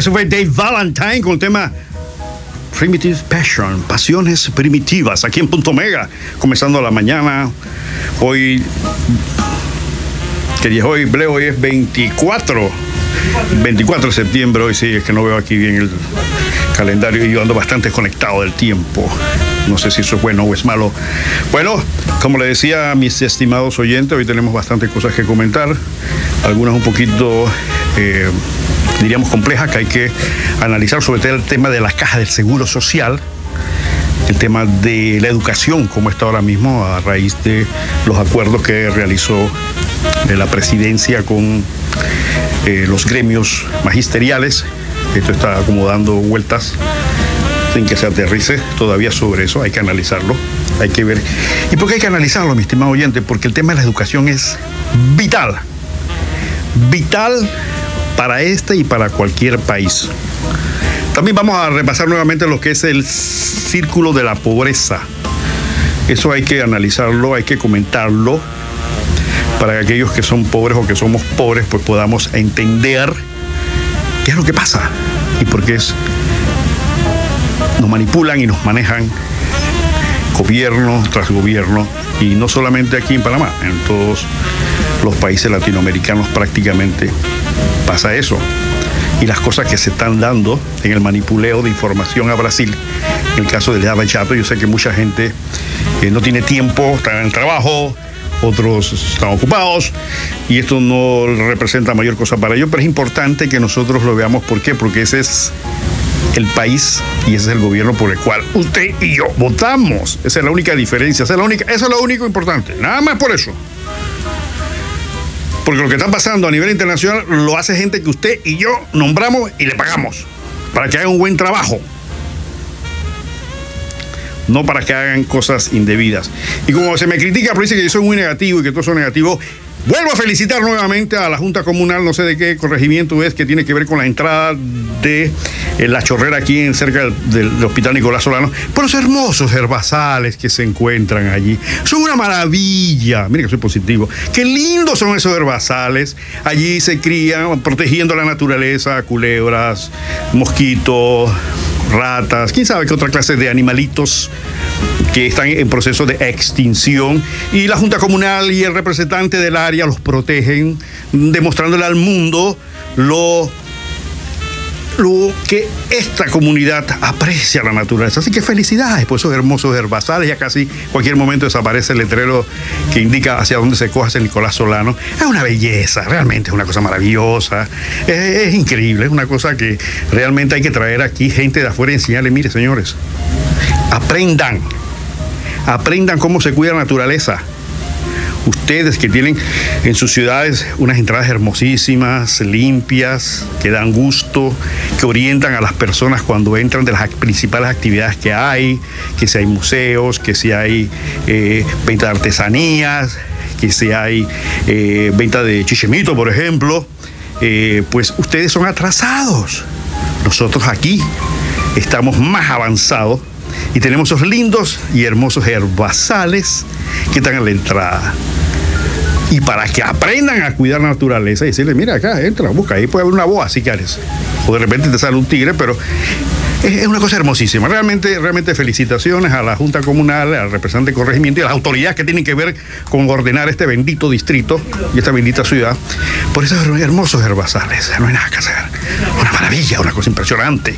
Eso fue Dave Valentine con el tema Primitive Passion, pasiones primitivas, aquí en Punto Mega, comenzando la mañana. Hoy, que día hoy? Bleo, hoy es 24, 24 de septiembre, hoy sí, es que no veo aquí bien el calendario y yo ando bastante conectado del tiempo. No sé si eso es bueno o es malo. Bueno, como le decía a mis estimados oyentes, hoy tenemos bastantes cosas que comentar, algunas un poquito... Eh, diríamos, compleja que hay que analizar, sobre todo el tema de las cajas del seguro social, el tema de la educación, como está ahora mismo, a raíz de los acuerdos que realizó la presidencia con eh, los gremios magisteriales. Esto está como dando vueltas sin que se aterrice todavía sobre eso, hay que analizarlo, hay que ver. ¿Y por qué hay que analizarlo, mi estimado oyente? Porque el tema de la educación es vital. Vital para este y para cualquier país. También vamos a repasar nuevamente lo que es el círculo de la pobreza. Eso hay que analizarlo, hay que comentarlo, para que aquellos que son pobres o que somos pobres, pues podamos entender qué es lo que pasa y por qué es, nos manipulan y nos manejan gobierno tras gobierno, y no solamente aquí en Panamá, en todos los países latinoamericanos prácticamente pasa eso. Y las cosas que se están dando en el manipuleo de información a Brasil, en el caso de Lava Chato, yo sé que mucha gente eh, no tiene tiempo, están en el trabajo, otros están ocupados y esto no representa mayor cosa para ellos, pero es importante que nosotros lo veamos. ¿Por qué? Porque ese es el país y ese es el gobierno por el cual usted y yo votamos. Esa es la única diferencia, esa es la única, eso es lo único importante, nada más por eso. Porque lo que está pasando a nivel internacional lo hace gente que usted y yo nombramos y le pagamos para que haga un buen trabajo. No para que hagan cosas indebidas. Y como se me critica, pero dice que yo soy muy negativo y que todo eso negativo, Vuelvo a felicitar nuevamente a la Junta Comunal, no sé de qué corregimiento es, que tiene que ver con la entrada de eh, la chorrera aquí en cerca del, Hospital Nicolás Solano, por los hermosos herbazales que se encuentran allí. Son una maravilla. Miren que soy positivo. Qué lindos son esos herbazales. Allí se crían protegiendo la naturaleza, culebras, mosquitos, ratas, quién sabe qué otra clase de animalitos que están en proceso de extinción. Y la Junta Comunal y el representante del área los protegen, demostrándole al mundo lo lo que esta comunidad aprecia la naturaleza. Así que felicidades por esos hermosos herbazales. Ya casi cualquier momento desaparece el letrero que indica hacia dónde se coja ese Nicolás Solano. Es una belleza, realmente es una cosa maravillosa. Es, increíble, es una cosa que realmente hay que traer aquí gente de afuera y enseñarle, mire señores, aprendan, aprendan cómo se cuida la naturaleza ustedes que tienen en sus ciudades unas entradas hermosísimas, limpias, que dan gusto, que orientan a las personas cuando entran de las principales actividades que hay, que si hay museos, que si hay eh, venta de artesanías, que si hay eh, venta de chichemito, por ejemplo, eh, pues ustedes son atrasados. Nosotros aquí estamos más avanzados y tenemos esos lindos y hermosos herbazales que están en la entrada. Y para que aprendan a cuidar la naturaleza y decirle, mira acá, entra, busca, ahí puede haber una boa si quieres. O de repente te sale un tigre, pero es una cosa hermosísima. Realmente, realmente felicitaciones a la Junta Comunal, al representante de corregimiento y a las autoridades que tienen que ver con ordenar este bendito distrito y esta bendita ciudad por esos hermosos herbazales. No hay nada que hacer. Una maravilla, una cosa impresionante.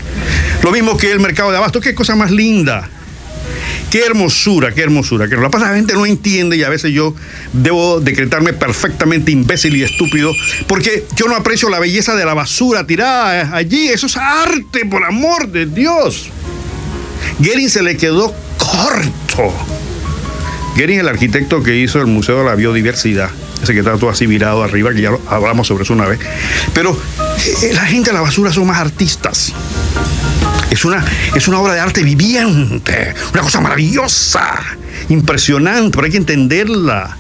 Lo mismo que el mercado de abasto, qué cosa más linda. Qué hermosura, qué hermosura. Que la pasa la gente no entiende y a veces yo debo decretarme perfectamente imbécil y estúpido porque yo no aprecio la belleza de la basura tirada allí. Eso es arte, por amor de Dios. Gering se le quedó corto. Gering, el arquitecto que hizo el Museo de la Biodiversidad, ese que está todo así virado arriba, que ya hablamos sobre eso una vez. Pero eh, la gente de la basura son más artistas. Es una, es una obra de arte viviente, una cosa maravillosa, impresionante, pero hay que entenderla.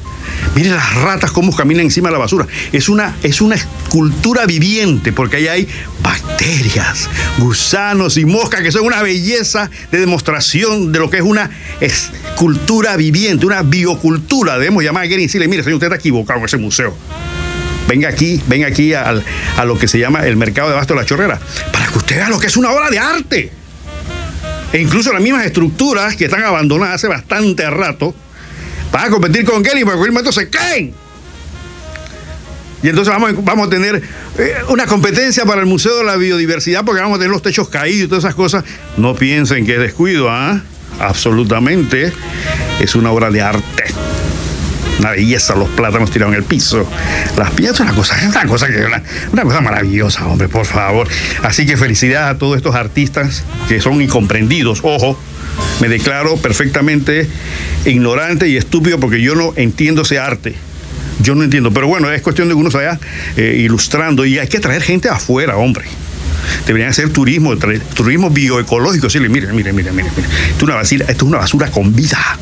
Miren las ratas cómo caminan encima de la basura. Es una, es una escultura viviente, porque ahí hay bacterias, gusanos y moscas que son una belleza de demostración de lo que es una escultura viviente, una biocultura. Debemos llamar a alguien y decirle, mire, señor, usted está equivocado en ese museo. Venga aquí, venga aquí a lo que se llama el mercado de Basto de la Chorrera, para que usted vea lo que es una obra de arte. E incluso las mismas estructuras que están abandonadas hace bastante rato, van a competir con Kelly, porque en cualquier momento se caen. Y entonces vamos, vamos a tener eh, una competencia para el Museo de la Biodiversidad porque vamos a tener los techos caídos y todas esas cosas. No piensen que es descuido, ¿ah? Absolutamente. Es una obra de arte. Una belleza, los plátanos tirados en el piso. Las piñas, una cosa, una cosa que una, una cosa maravillosa, hombre, por favor. Así que felicidades a todos estos artistas que son incomprendidos. Ojo, me declaro perfectamente ignorante y estúpido porque yo no entiendo ese arte. Yo no entiendo, pero bueno, es cuestión de que uno se vaya eh, ilustrando y hay que traer gente afuera, hombre. Deberían hacer turismo, turismo bioecológico. Sí, miren, miren, miren, miren. Esto, es una basura, esto es una basura con vida.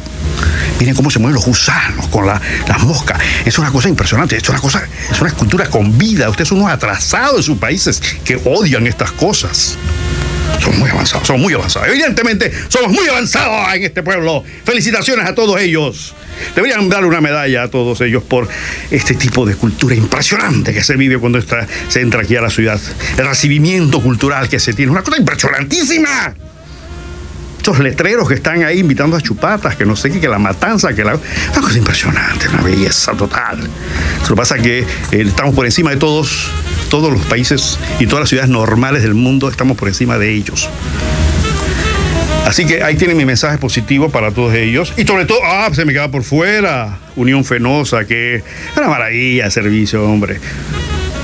Miren cómo se mueven los gusanos con las moscas. Es una cosa impresionante. Es una cosa, es una escultura con vida. Ustedes son unos atrasados de sus países que odian estas cosas. Son muy avanzados, son muy avanzados. Evidentemente, somos muy avanzados en este pueblo. Felicitaciones a todos ellos. Deberían darle una medalla a todos ellos por este tipo de cultura impresionante que se vive cuando está, se entra aquí a la ciudad. El recibimiento cultural que se tiene, una cosa impresionantísima. Estos letreros que están ahí invitando a chupatas, que no sé qué, que la matanza, que la. Una cosa impresionante, una belleza total. Lo que pasa es que eh, estamos por encima de todos, todos los países y todas las ciudades normales del mundo, estamos por encima de ellos. Así que ahí tienen mi mensaje positivo para todos ellos. Y sobre todo, ah, se me queda por fuera. Unión Fenosa, que una maravilla de servicio, hombre.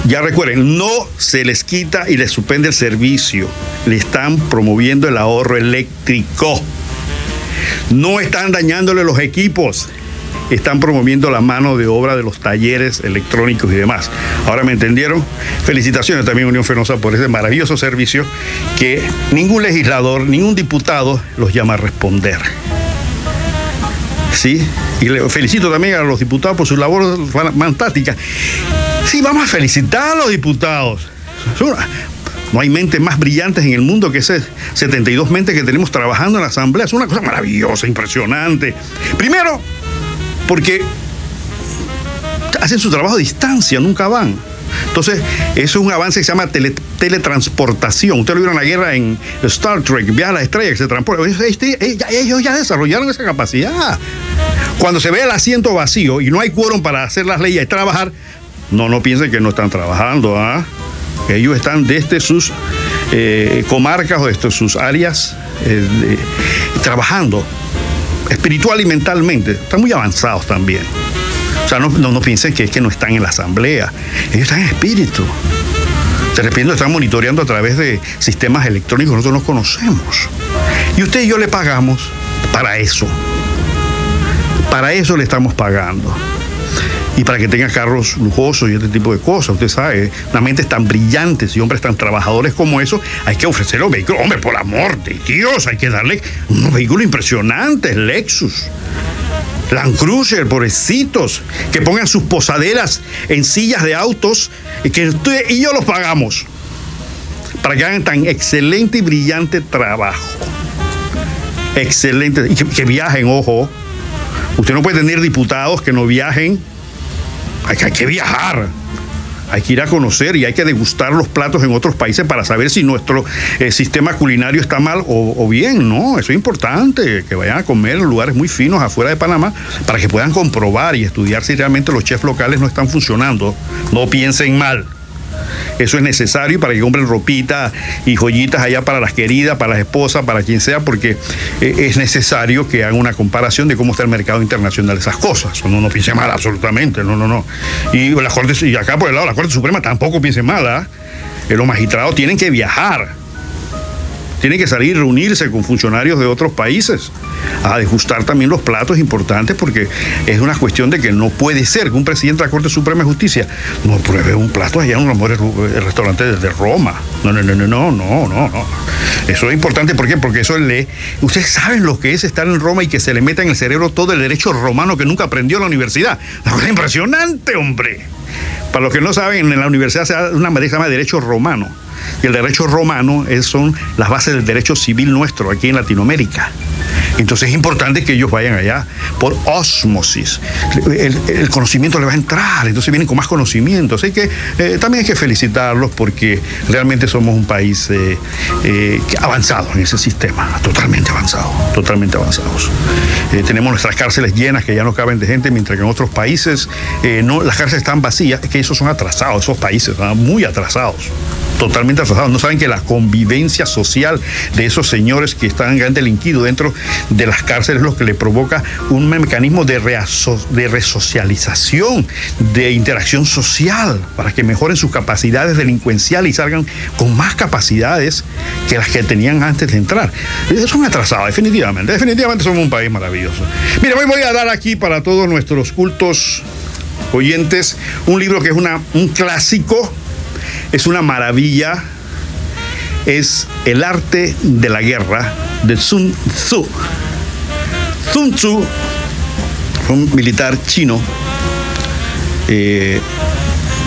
Ya recuerden, no se les quita y les suspende el servicio. Le están promoviendo el ahorro eléctrico. No están dañándole los equipos están promoviendo la mano de obra de los talleres electrónicos y demás. Ahora me entendieron. Felicitaciones también Unión Fenosa por ese maravilloso servicio que ningún legislador, ningún diputado los llama a responder. ¿Sí? Y le felicito también a los diputados por su labor fantástica. Sí, vamos a felicitar a los diputados. No hay mentes más brillantes en el mundo que esas 72 mentes que tenemos trabajando en la Asamblea. Es una cosa maravillosa, impresionante. Primero, porque hacen su trabajo a distancia, nunca van. Entonces, eso es un avance que se llama teletransportación. Ustedes lo vieron en la guerra en Star Trek, viaja a la estrella que se transporta. Ellos ya desarrollaron esa capacidad. Cuando se ve el asiento vacío y no hay quórum para hacer las leyes y trabajar, no, no piensen que no están trabajando. ¿ah? Ellos están desde sus eh, comarcas o desde sus áreas eh, trabajando espiritual y mentalmente, están muy avanzados también. O sea, no, no, piensen que es que no están en la asamblea, ellos están en espíritu. De repente están monitoreando a través de sistemas electrónicos nosotros no conocemos. Y usted y yo le pagamos para eso. Para eso le estamos pagando y para que tenga carros lujosos y este tipo de cosas. Usted sabe, una mente tan brillantes y hombres tan trabajadores como eso, hay que ofrecerle un vehículo. Hombre, por amor de Dios, hay que darle unos vehículos impresionantes, Lexus. Land Cruiser, pobrecitos, que pongan sus posaderas en sillas de autos y que usted y yo los pagamos para que hagan tan excelente y brillante trabajo. Excelente. Y que viajen, ojo. Usted no puede tener diputados que no viajen hay, que viajar. Hay que ir a conocer y hay que degustar los platos en otros países para saber si nuestro eh, sistema culinario está mal o, bien, ¿no? Eso es importante, que vayan a comer en lugares muy finos afuera de Panamá para que puedan comprobar y estudiar si realmente los chefs locales no están funcionando. No piensen mal. Eso es necesario para que compren ropita y joyitas allá para las queridas, para las esposas, para quien sea, porque eh, es necesario que hagan una comparación de cómo está el mercado internacional de esas cosas. Uno no piense mal absolutamente, no, no, no. Y, la Corte, y acá por el lado la Corte Suprema tampoco piense mal, ¿ah? Los magistrados tienen que viajar tiene que salir y reunirse con funcionarios de otros países a ajustar también los platos importantes porque es una cuestión de que no puede ser que un presidente de la Corte Suprema de Justicia no pruebe un plato allá en un restaurante de Roma. No, no, no, no, no, no, no. Eso es importante, ¿por qué? Porque eso le... Ustedes saben lo que es estar en Roma y que se le meta en el cerebro todo el derecho romano que nunca aprendió en la universidad. Una cosa impresionante, hombre. Para los que no saben, en la universidad se da una materia que se llama derecho romano y el derecho romano son las bases del derecho civil nuestro aquí en Latinoamérica. Entonces es importante que ellos vayan allá por osmosis. El, conocimiento le va a entrar, entonces vienen con más conocimiento. Así que eh, también hay que felicitarlos porque realmente somos un país eh, eh, avanzado en ese sistema, totalmente avanzado, totalmente avanzados. tenemos nuestras cárceles llenas que ya no caben de gente, mientras que en otros países no, las cárceles están vacías, es que esos son atrasados, esos países muy atrasados totalmente atrasados. No saben que la convivencia social de esos señores que están delinquidos dentro de las cárceles es lo que le provoca un mecanismo de, resocialización, de interacción social, para que mejoren sus capacidades delincuenciales y salgan con más capacidades que las que tenían antes de entrar. Son atrasados, definitivamente. Definitivamente somos un país maravilloso. Mire, hoy voy a dar aquí para todos nuestros cultos oyentes un libro que es un clásico es una maravilla, es el arte de la guerra de Sun Tzu. Sun Tzu un militar chino, eh,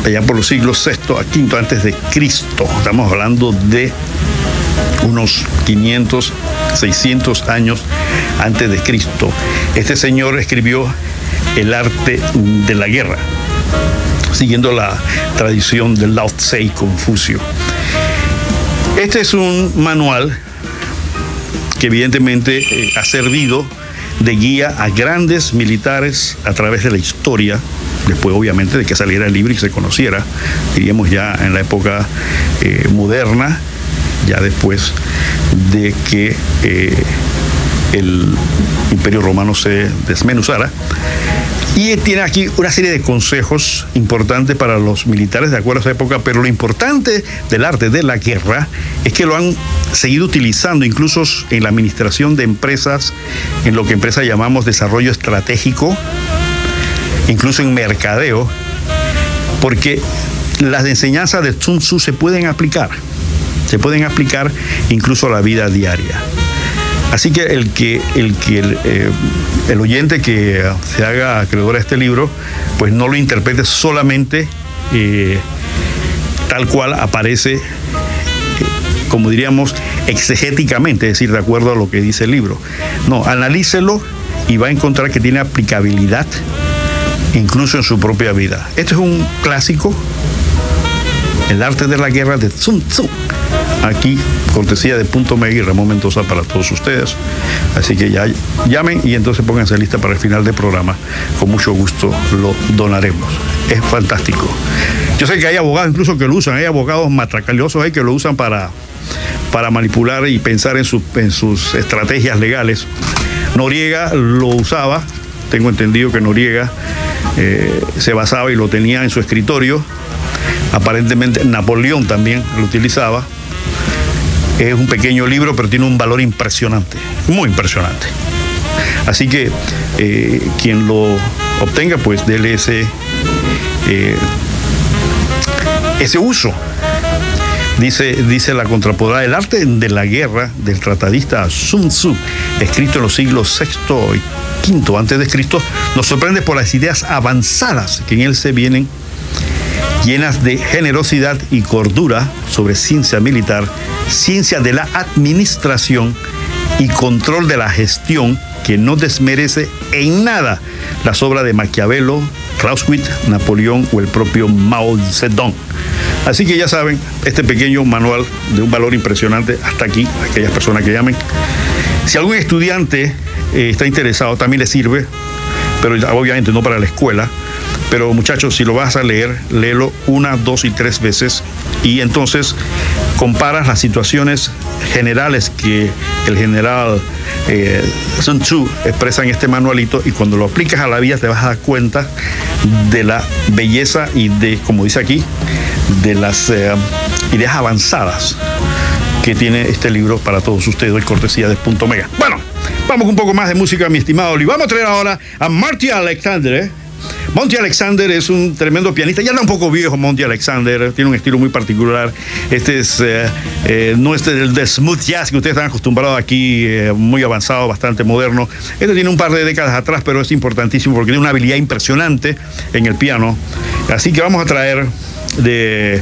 allá por los siglos VI a V antes de Cristo. Estamos hablando de unos 500, 600 años antes de Cristo. Este señor escribió El arte de la guerra siguiendo la tradición del Lao Tse Confucio. Este es un manual que evidentemente eh, ha servido de guía a grandes militares a través de la historia, después obviamente de que saliera el libro y se conociera, diríamos ya en la época eh, moderna, ya después de que eh, el imperio romano se desmenuzara. Y tiene aquí una serie de consejos importantes para los militares de acuerdo a esa época, pero lo importante del arte de la guerra es que lo han seguido utilizando incluso en la administración de empresas, en lo que empresas llamamos desarrollo estratégico, incluso en mercadeo, porque las enseñanzas de Sun Tzu se pueden aplicar, se pueden aplicar incluso a la vida diaria. Así que el que el, que el, eh, oyente que se haga acreedor a este libro, pues no lo interprete solamente eh, tal cual aparece, eh, como diríamos, exegéticamente, es decir, de acuerdo a lo que dice el libro. No, analícelo y va a encontrar que tiene aplicabilidad incluso en su propia vida. Este es un clásico, El arte de la guerra de Sun Tzu aquí, cortesía de Punto y Ramón Mendoza para todos ustedes. Así que ya llamen y entonces pónganse lista para el final del programa. Con mucho gusto lo donaremos. Es fantástico. Yo sé que hay abogados incluso que lo usan, hay abogados matracaliosos ahí que lo usan para, para manipular y pensar en, en sus estrategias legales. Noriega lo usaba, tengo entendido que Noriega eh, se basaba y lo tenía en su escritorio. Aparentemente Napoleón también lo utilizaba es un pequeño libro, pero tiene un valor impresionante, muy impresionante. Así que eh, quien lo obtenga, pues déle ese, eh, ese uso. Dice, dice la contraportada, el arte de la guerra del tratadista Sun Tzu, escrito en los siglos VI y V antes de Cristo, nos sorprende por las ideas avanzadas que en él se vienen llenas de generosidad y cordura sobre ciencia militar, ciencia de la administración y control de la gestión que no desmerece en nada las obras de Maquiavelo, Clausewitz, Napoleón o el propio Mao Zedong. Así que ya saben, este pequeño manual de un valor impresionante, hasta aquí, aquellas personas que llamen. Si algún estudiante eh, está interesado, también le sirve, pero obviamente no para la escuela, pero muchachos, si lo vas a leer, léelo una, dos y tres veces y entonces comparas las situaciones generales que el general eh, Sun Tzu expresa en este manualito y cuando lo aplicas a la vida te vas a dar cuenta de la belleza y de, como dice aquí, de las eh, ideas avanzadas que tiene este libro para todos ustedes, hoy cortesía de Punto Mega. Bueno, vamos un poco más de música, mi estimado Oli. Vamos a traer ahora a Marty Alexander. Monty Alexander es un tremendo pianista, ya era un poco viejo Monty Alexander, tiene un estilo muy particular. Este es, eh, eh, no es el de smooth jazz que ustedes están acostumbrados aquí, eh, muy avanzado, bastante moderno. Este tiene un par de décadas atrás, pero es importantísimo porque tiene una habilidad impresionante en el piano. Así que vamos a traer de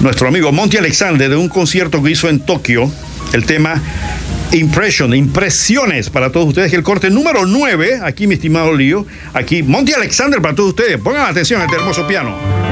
nuestro amigo Monty Alexander de un concierto que hizo en Tokio el tema Impression, impresiones para todos ustedes. El corte número 9, aquí mi estimado Lío, aquí Monty Alexander para todos ustedes. Pongan atención a este hermoso piano.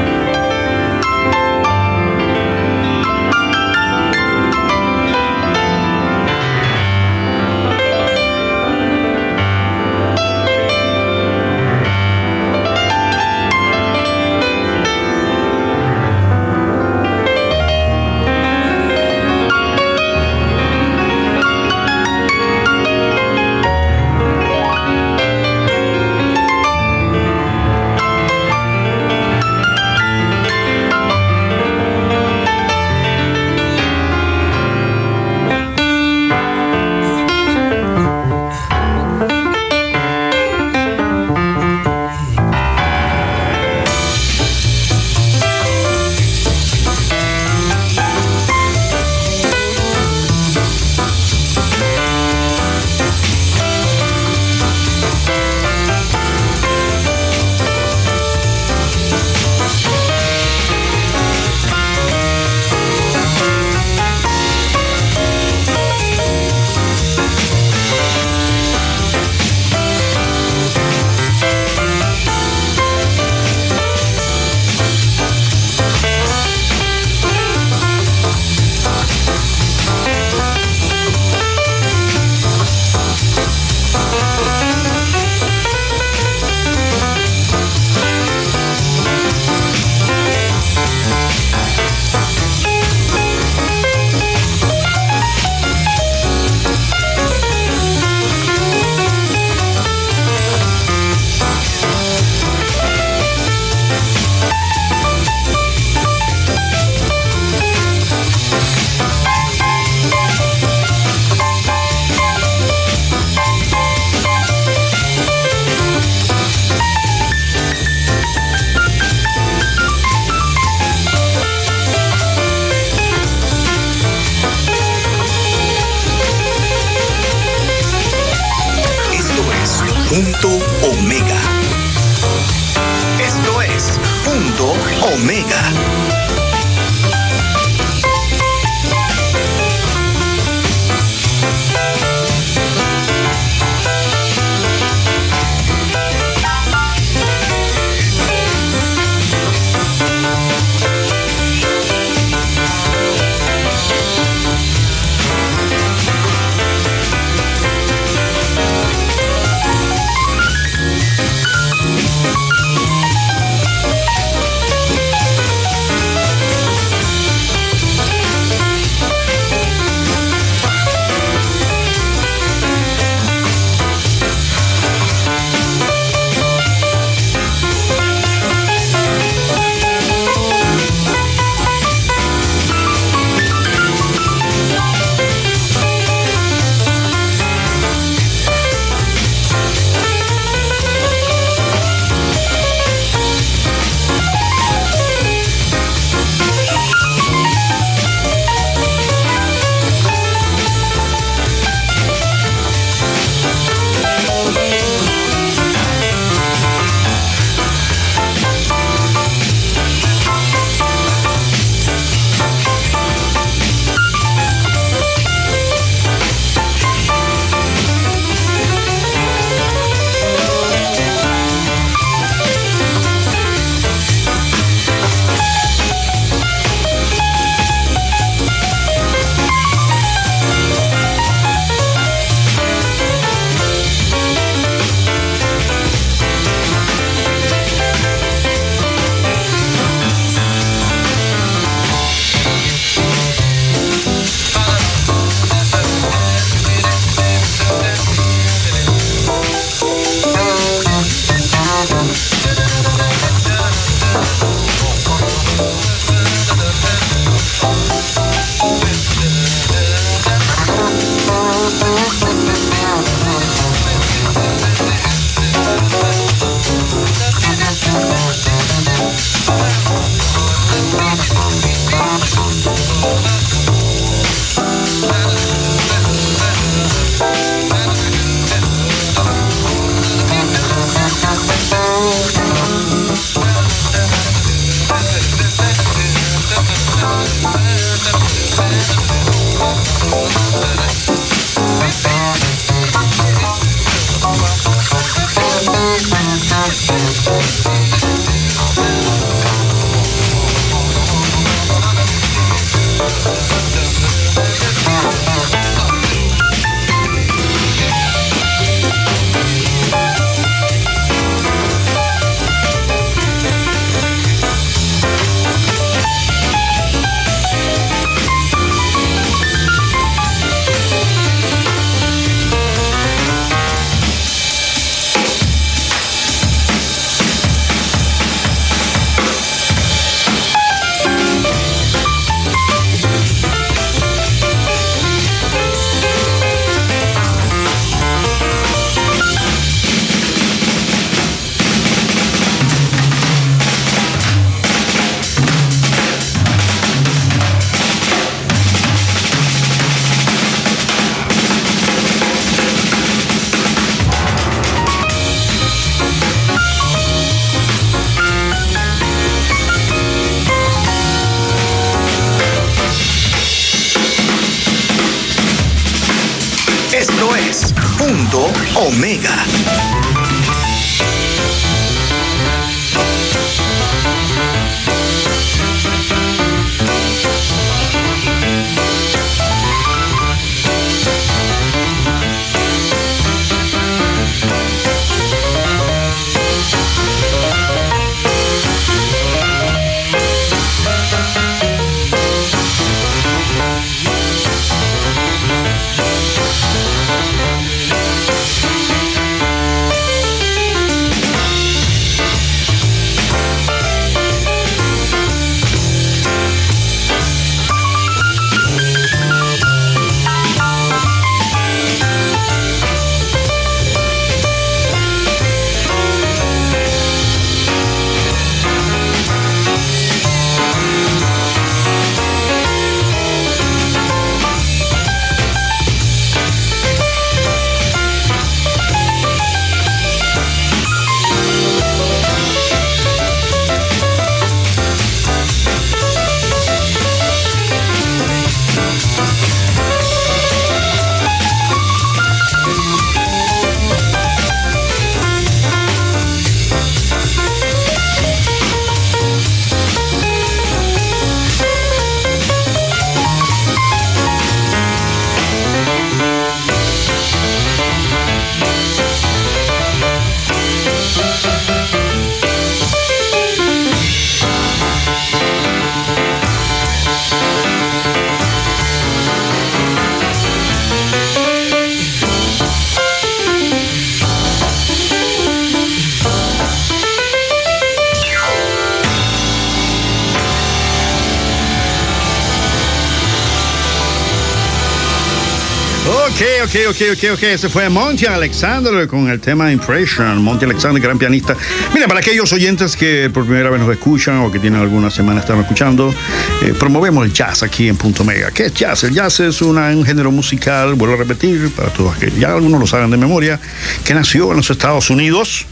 Ok, ok, ok, ok. Ese fue Monty Alexander con el tema Impression. Monty Alexander, gran pianista. Mira, para aquellos oyentes que por primera vez nos escuchan o que tienen algunas semanas están escuchando, eh, promovemos el jazz aquí en Punto Mega. ¿Qué es jazz? El jazz es un género musical, vuelvo a repetir, para todos que ya algunos lo saben de memoria, que nació en los Estados Unidos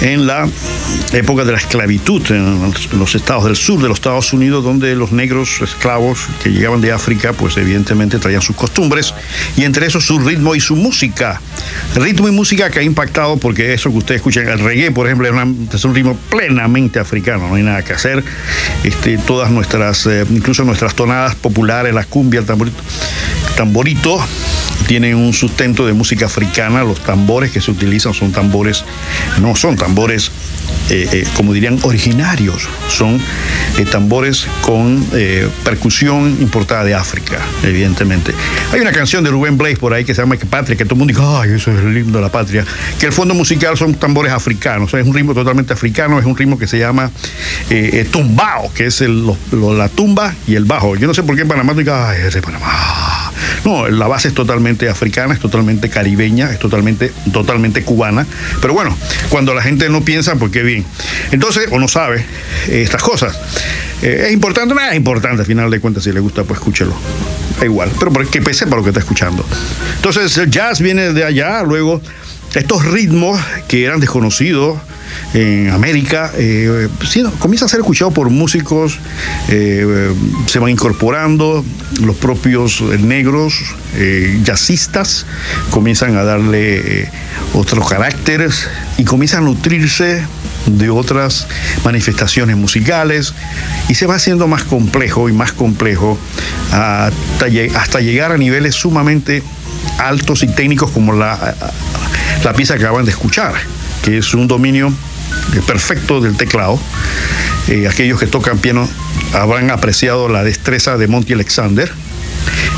en la época de la esclavitud en los estados del sur de los Estados Unidos, donde los negros esclavos que llegaban de África, pues evidentemente traían sus costumbres y entre eso su ritmo y su música. Ritmo y música que ha impactado porque eso que ustedes escuchan, el reggae, por ejemplo, es, un ritmo plenamente africano, no hay nada que hacer. Este, todas nuestras, eh, incluso nuestras tonadas populares, la cumbia, el tamborito tienen un sustento de música africana. Los tambores que se utilizan son tambores, no son tambores, eh, eh, como dirían, originarios. Son eh, tambores con percusión importada de África, evidentemente. Hay una canción de Rubén Blaze por ahí que se llama Que Patria, que todo el mundo dice, ay, eso es el himno de la patria. Que el fondo musical son tambores africanos. es un ritmo totalmente africano, es un ritmo que se llama tumbao, que es la tumba y el bajo. Yo no sé por qué en Panamá diga, ay, es de Panamá. No, la base es totalmente africana, es totalmente caribeña, es totalmente, totalmente cubana. Pero bueno, cuando la gente no piensa, pues qué bien. Entonces, o no sabe eh, estas cosas. Eh, ¿Es importante? No es importante, al final de cuentas, si le gusta, pues escúchelo. Da igual, pero que pese para lo que está escuchando. Entonces, el jazz viene de allá, luego estos ritmos que eran desconocidos en América, eh, comienza a ser escuchado por músicos, eh, se van incorporando, los propios negros, eh, jazzistas, comienzan a darle eh, otros caracteres y comienzan a nutrirse de otras manifestaciones musicales y se va haciendo más complejo y más complejo hasta, hasta llegar a niveles sumamente altos y técnicos como la, la pieza que acaban de escuchar, que es un dominio perfecto del teclado. Eh, aquellos que tocan piano habrán apreciado la destreza de Monty Alexander.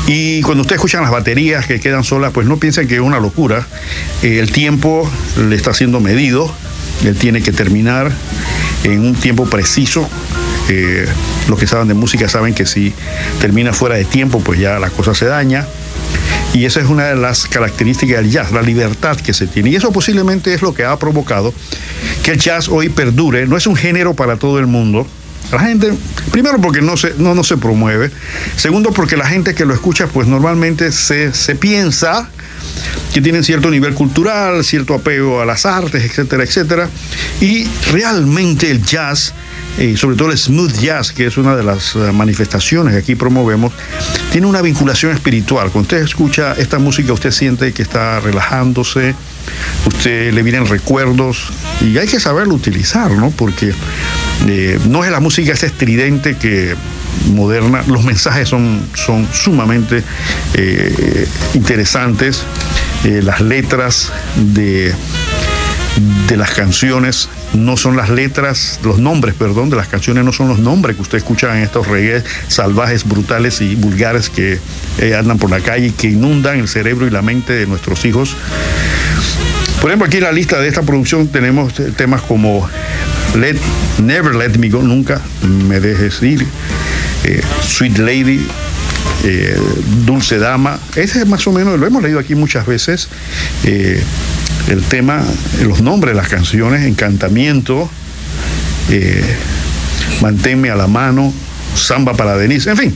Y cuando ustedes escuchan las baterías que quedan solas, pues no piensen que es una locura. Eh, el tiempo le está siendo medido, él tiene que terminar en un tiempo preciso. Eh, los que saben de música saben que si termina fuera de tiempo, pues ya la cosa se daña. Y esa es una de las características del jazz, la libertad que se tiene. Y eso posiblemente es lo que ha provocado que el jazz hoy perdure. No es un género para todo el mundo. La gente, primero porque no se, no, no se promueve. Segundo porque la gente que lo escucha, pues normalmente se, se piensa que tienen cierto nivel cultural, cierto apego a las artes, etcétera, etcétera. Y realmente el jazz y sobre todo el smooth jazz, que es una de las eh, manifestaciones que aquí promovemos, tiene una vinculación espiritual. Cuando usted escucha esta música, usted siente que está relajándose, usted le vienen recuerdos y hay que saberlo utilizar, ¿no? Porque eh, no es la música esa estridente que moderna, los mensajes son, son sumamente eh, interesantes, las letras de, de las canciones no son las letras, los nombres, perdón, de las canciones no son los nombres que usted escucha en estos reggae salvajes, brutales y vulgares que eh, andan por la calle y que inundan el cerebro y la mente de nuestros hijos. Por ejemplo, aquí en la lista de esta producción tenemos temas como Let, Never Let Me Go, Nunca Me Dejes Ir, eh, Sweet Lady, eh, Dulce Dama. Ese es más o menos, lo hemos leído aquí muchas veces el tema, los nombres de las canciones, Encantamiento, eh, Manténme a la mano, Samba para Denise, en fin.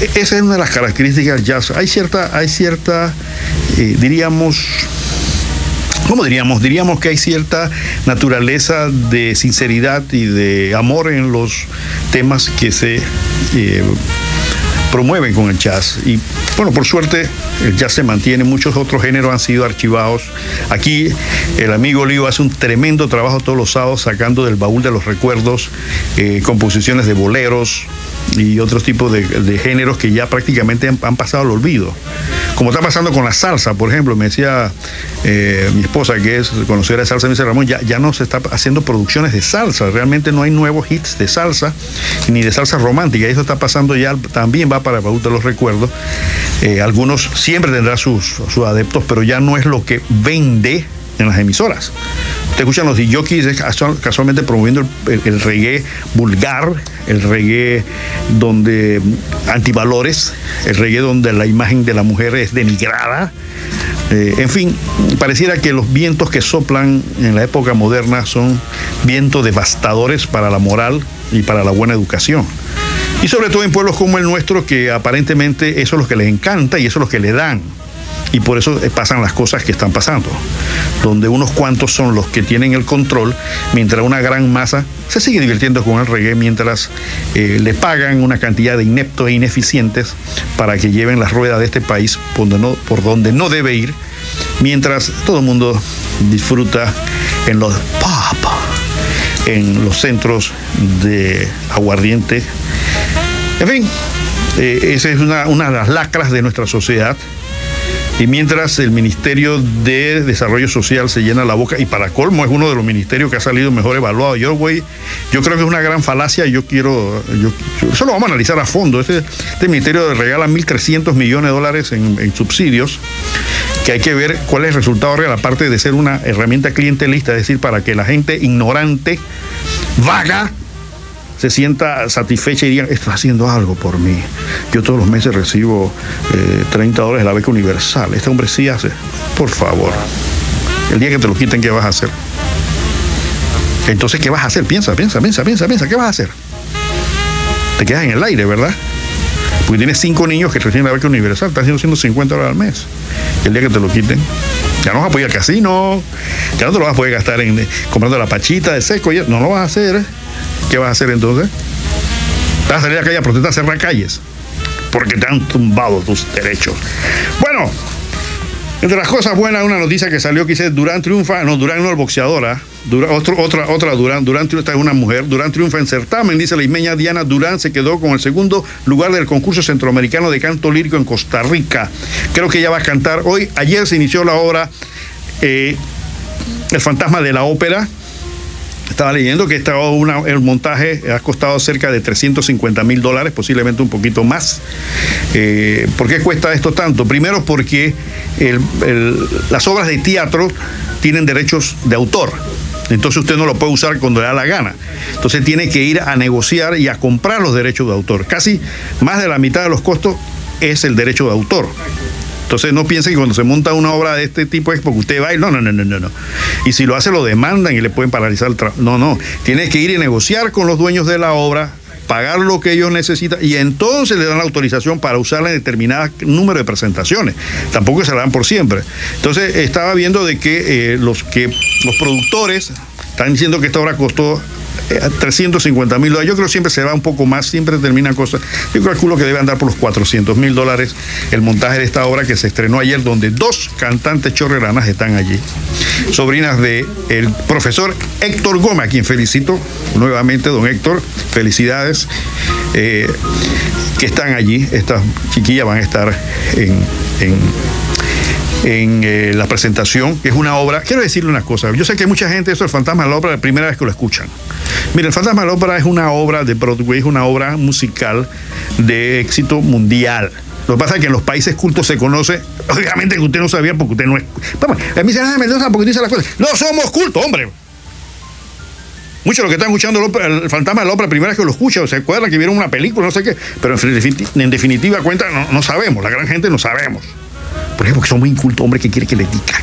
E-, esa es una de las características del jazz. Hay cierta, hay cierta, eh, diríamos, ¿cómo diríamos? Diríamos que hay cierta naturaleza de sinceridad y de amor en los temas que se eh, promueven con el jazz. Y bueno, por suerte el jazz se mantiene, muchos otros géneros han sido archivados. Aquí el amigo Lío hace un tremendo trabajo todos los sábados sacando del baúl de los recuerdos eh, composiciones de boleros, y otros tipos de, géneros que ya prácticamente han, pasado al olvido. Como está pasando con la salsa, por ejemplo, me decía eh, mi esposa que es conocedora de salsa, me dice Ramón, ya, ya no se está haciendo producciones de salsa, realmente no hay nuevos hits de salsa, ni de salsa romántica, eso está pasando ya, también va para el baúl de los recuerdos. Eh, algunos siempre tendrán sus, sus adeptos, pero ya no es lo que vende en las emisoras. Te escuchan los DJs casualmente promoviendo el, reggae vulgar, el reggae donde antivalores, el reggae donde la imagen de la mujer es denigrada. Eh, en fin, pareciera que los vientos que soplan en la época moderna son vientos devastadores para la moral y para la buena educación. Y sobre todo en pueblos como el nuestro, que aparentemente eso es lo que les encanta y eso es lo que le dan y por eso pasan las cosas que están pasando, donde unos cuantos son los que tienen el control, mientras una gran masa se sigue divirtiendo con el reggae, mientras eh, le pagan una cantidad de ineptos e ineficientes para que lleven las ruedas de este país por donde no, debe ir, mientras todo el mundo disfruta en los pop, en los centros de aguardiente. En fin, eh, esa es una de las lacras de nuestra sociedad y mientras el Ministerio de Desarrollo Social se llena la boca, y para colmo es uno de los ministerios que ha salido mejor evaluado, yo, güey, yo creo que es una gran falacia, yo quiero, yo, eso lo vamos a analizar a fondo. Este, este ministerio regala 1.300 millones de dólares en, en subsidios, que hay que ver cuál es el resultado real, aparte de ser una herramienta clientelista, es decir, para que la gente ignorante, vaga, se sienta satisfecha y diga, está haciendo algo por mí. Yo todos los meses recibo 30 eh, dólares de la beca universal. Este hombre sí hace. Por favor. El día que te lo quiten, ¿qué vas a hacer? Entonces, ¿qué vas a hacer? Piensa, piensa, piensa, piensa, piensa. ¿Qué vas a hacer? Te quedas en el aire, ¿verdad? Porque tienes cinco niños que reciben la beca universal, estás haciendo 150 dólares al mes. El día que te lo quiten, ya no vas a poder ir al casino, ya no te lo vas a poder gastar en eh, comprando la pachita de seco, no lo vas a hacer. ¿Qué vas a hacer entonces? Vas a salir a la calle a protestar, cerrar calles, porque te han tumbado tus derechos. Bueno, entre las cosas buenas, una noticia que salió que dice Durán triunfa, no, Durán no es boxeadora, otra, otra Durán, Durán esta es una mujer, Durán triunfa en certamen, dice la ismeña Diana Durán, se quedó con el segundo lugar del concurso centroamericano de canto lírico en Costa Rica. Creo que ella va a cantar hoy, ayer se inició la obra eh, El fantasma de la ópera, estaba leyendo que el montaje ha costado cerca de 350 mil dólares, posiblemente un poquito más. Eh, ¿Por qué cuesta esto tanto? Primero porque las obras de teatro tienen derechos de autor. Entonces usted no lo puede usar cuando le da la gana. Entonces tiene que ir a negociar y a comprar los derechos de autor. Casi más de la mitad de los costos es el derecho de autor. Entonces no piense que cuando se monta una obra de este tipo es porque usted va y no, no, no, no, no. Y si lo hace lo demandan y le pueden paralizar el trabajo. No, no. Tiene que ir y negociar con los dueños de la obra, pagar lo que ellos necesitan y entonces le dan la autorización para usarla en determinado número de presentaciones. Tampoco se la dan por siempre. Entonces estaba viendo de que eh, los que los productores están diciendo que esta obra costó 350 mil dólares. Yo creo que siempre se va un poco más, siempre termina cosas. Yo calculo que debe andar por los 400 mil dólares el montaje de esta obra que se estrenó ayer, donde dos cantantes chorreranas están allí, sobrinas de el profesor Héctor Gómez, a quien felicito nuevamente, don Héctor, felicidades, eh, que están allí. Estas chiquillas van a estar en eh, la presentación, que es una obra. Quiero decirle una cosa. Yo sé que mucha gente, eso, el Fantasma de la Ópera, la primera vez que lo escuchan. Mire, el Fantasma de la Ópera es una obra de Broadway, es una obra musical de éxito mundial. Lo que pasa es que en los países cultos se conoce, obviamente que usted no sabía porque usted no es. Vamos, a mí se me Mendoza porque dice las cosas. No somos cultos, hombre. Muchos de los que están escuchando el, fantasma de la ópera, primera vez que lo escuchan, se acuerdan que vieron una película, no sé qué, pero en, definitiva cuenta, no sabemos, la gran gente no sabemos. Por ejemplo, que son muy incultos, hombre, ¿qué quiere que le diga?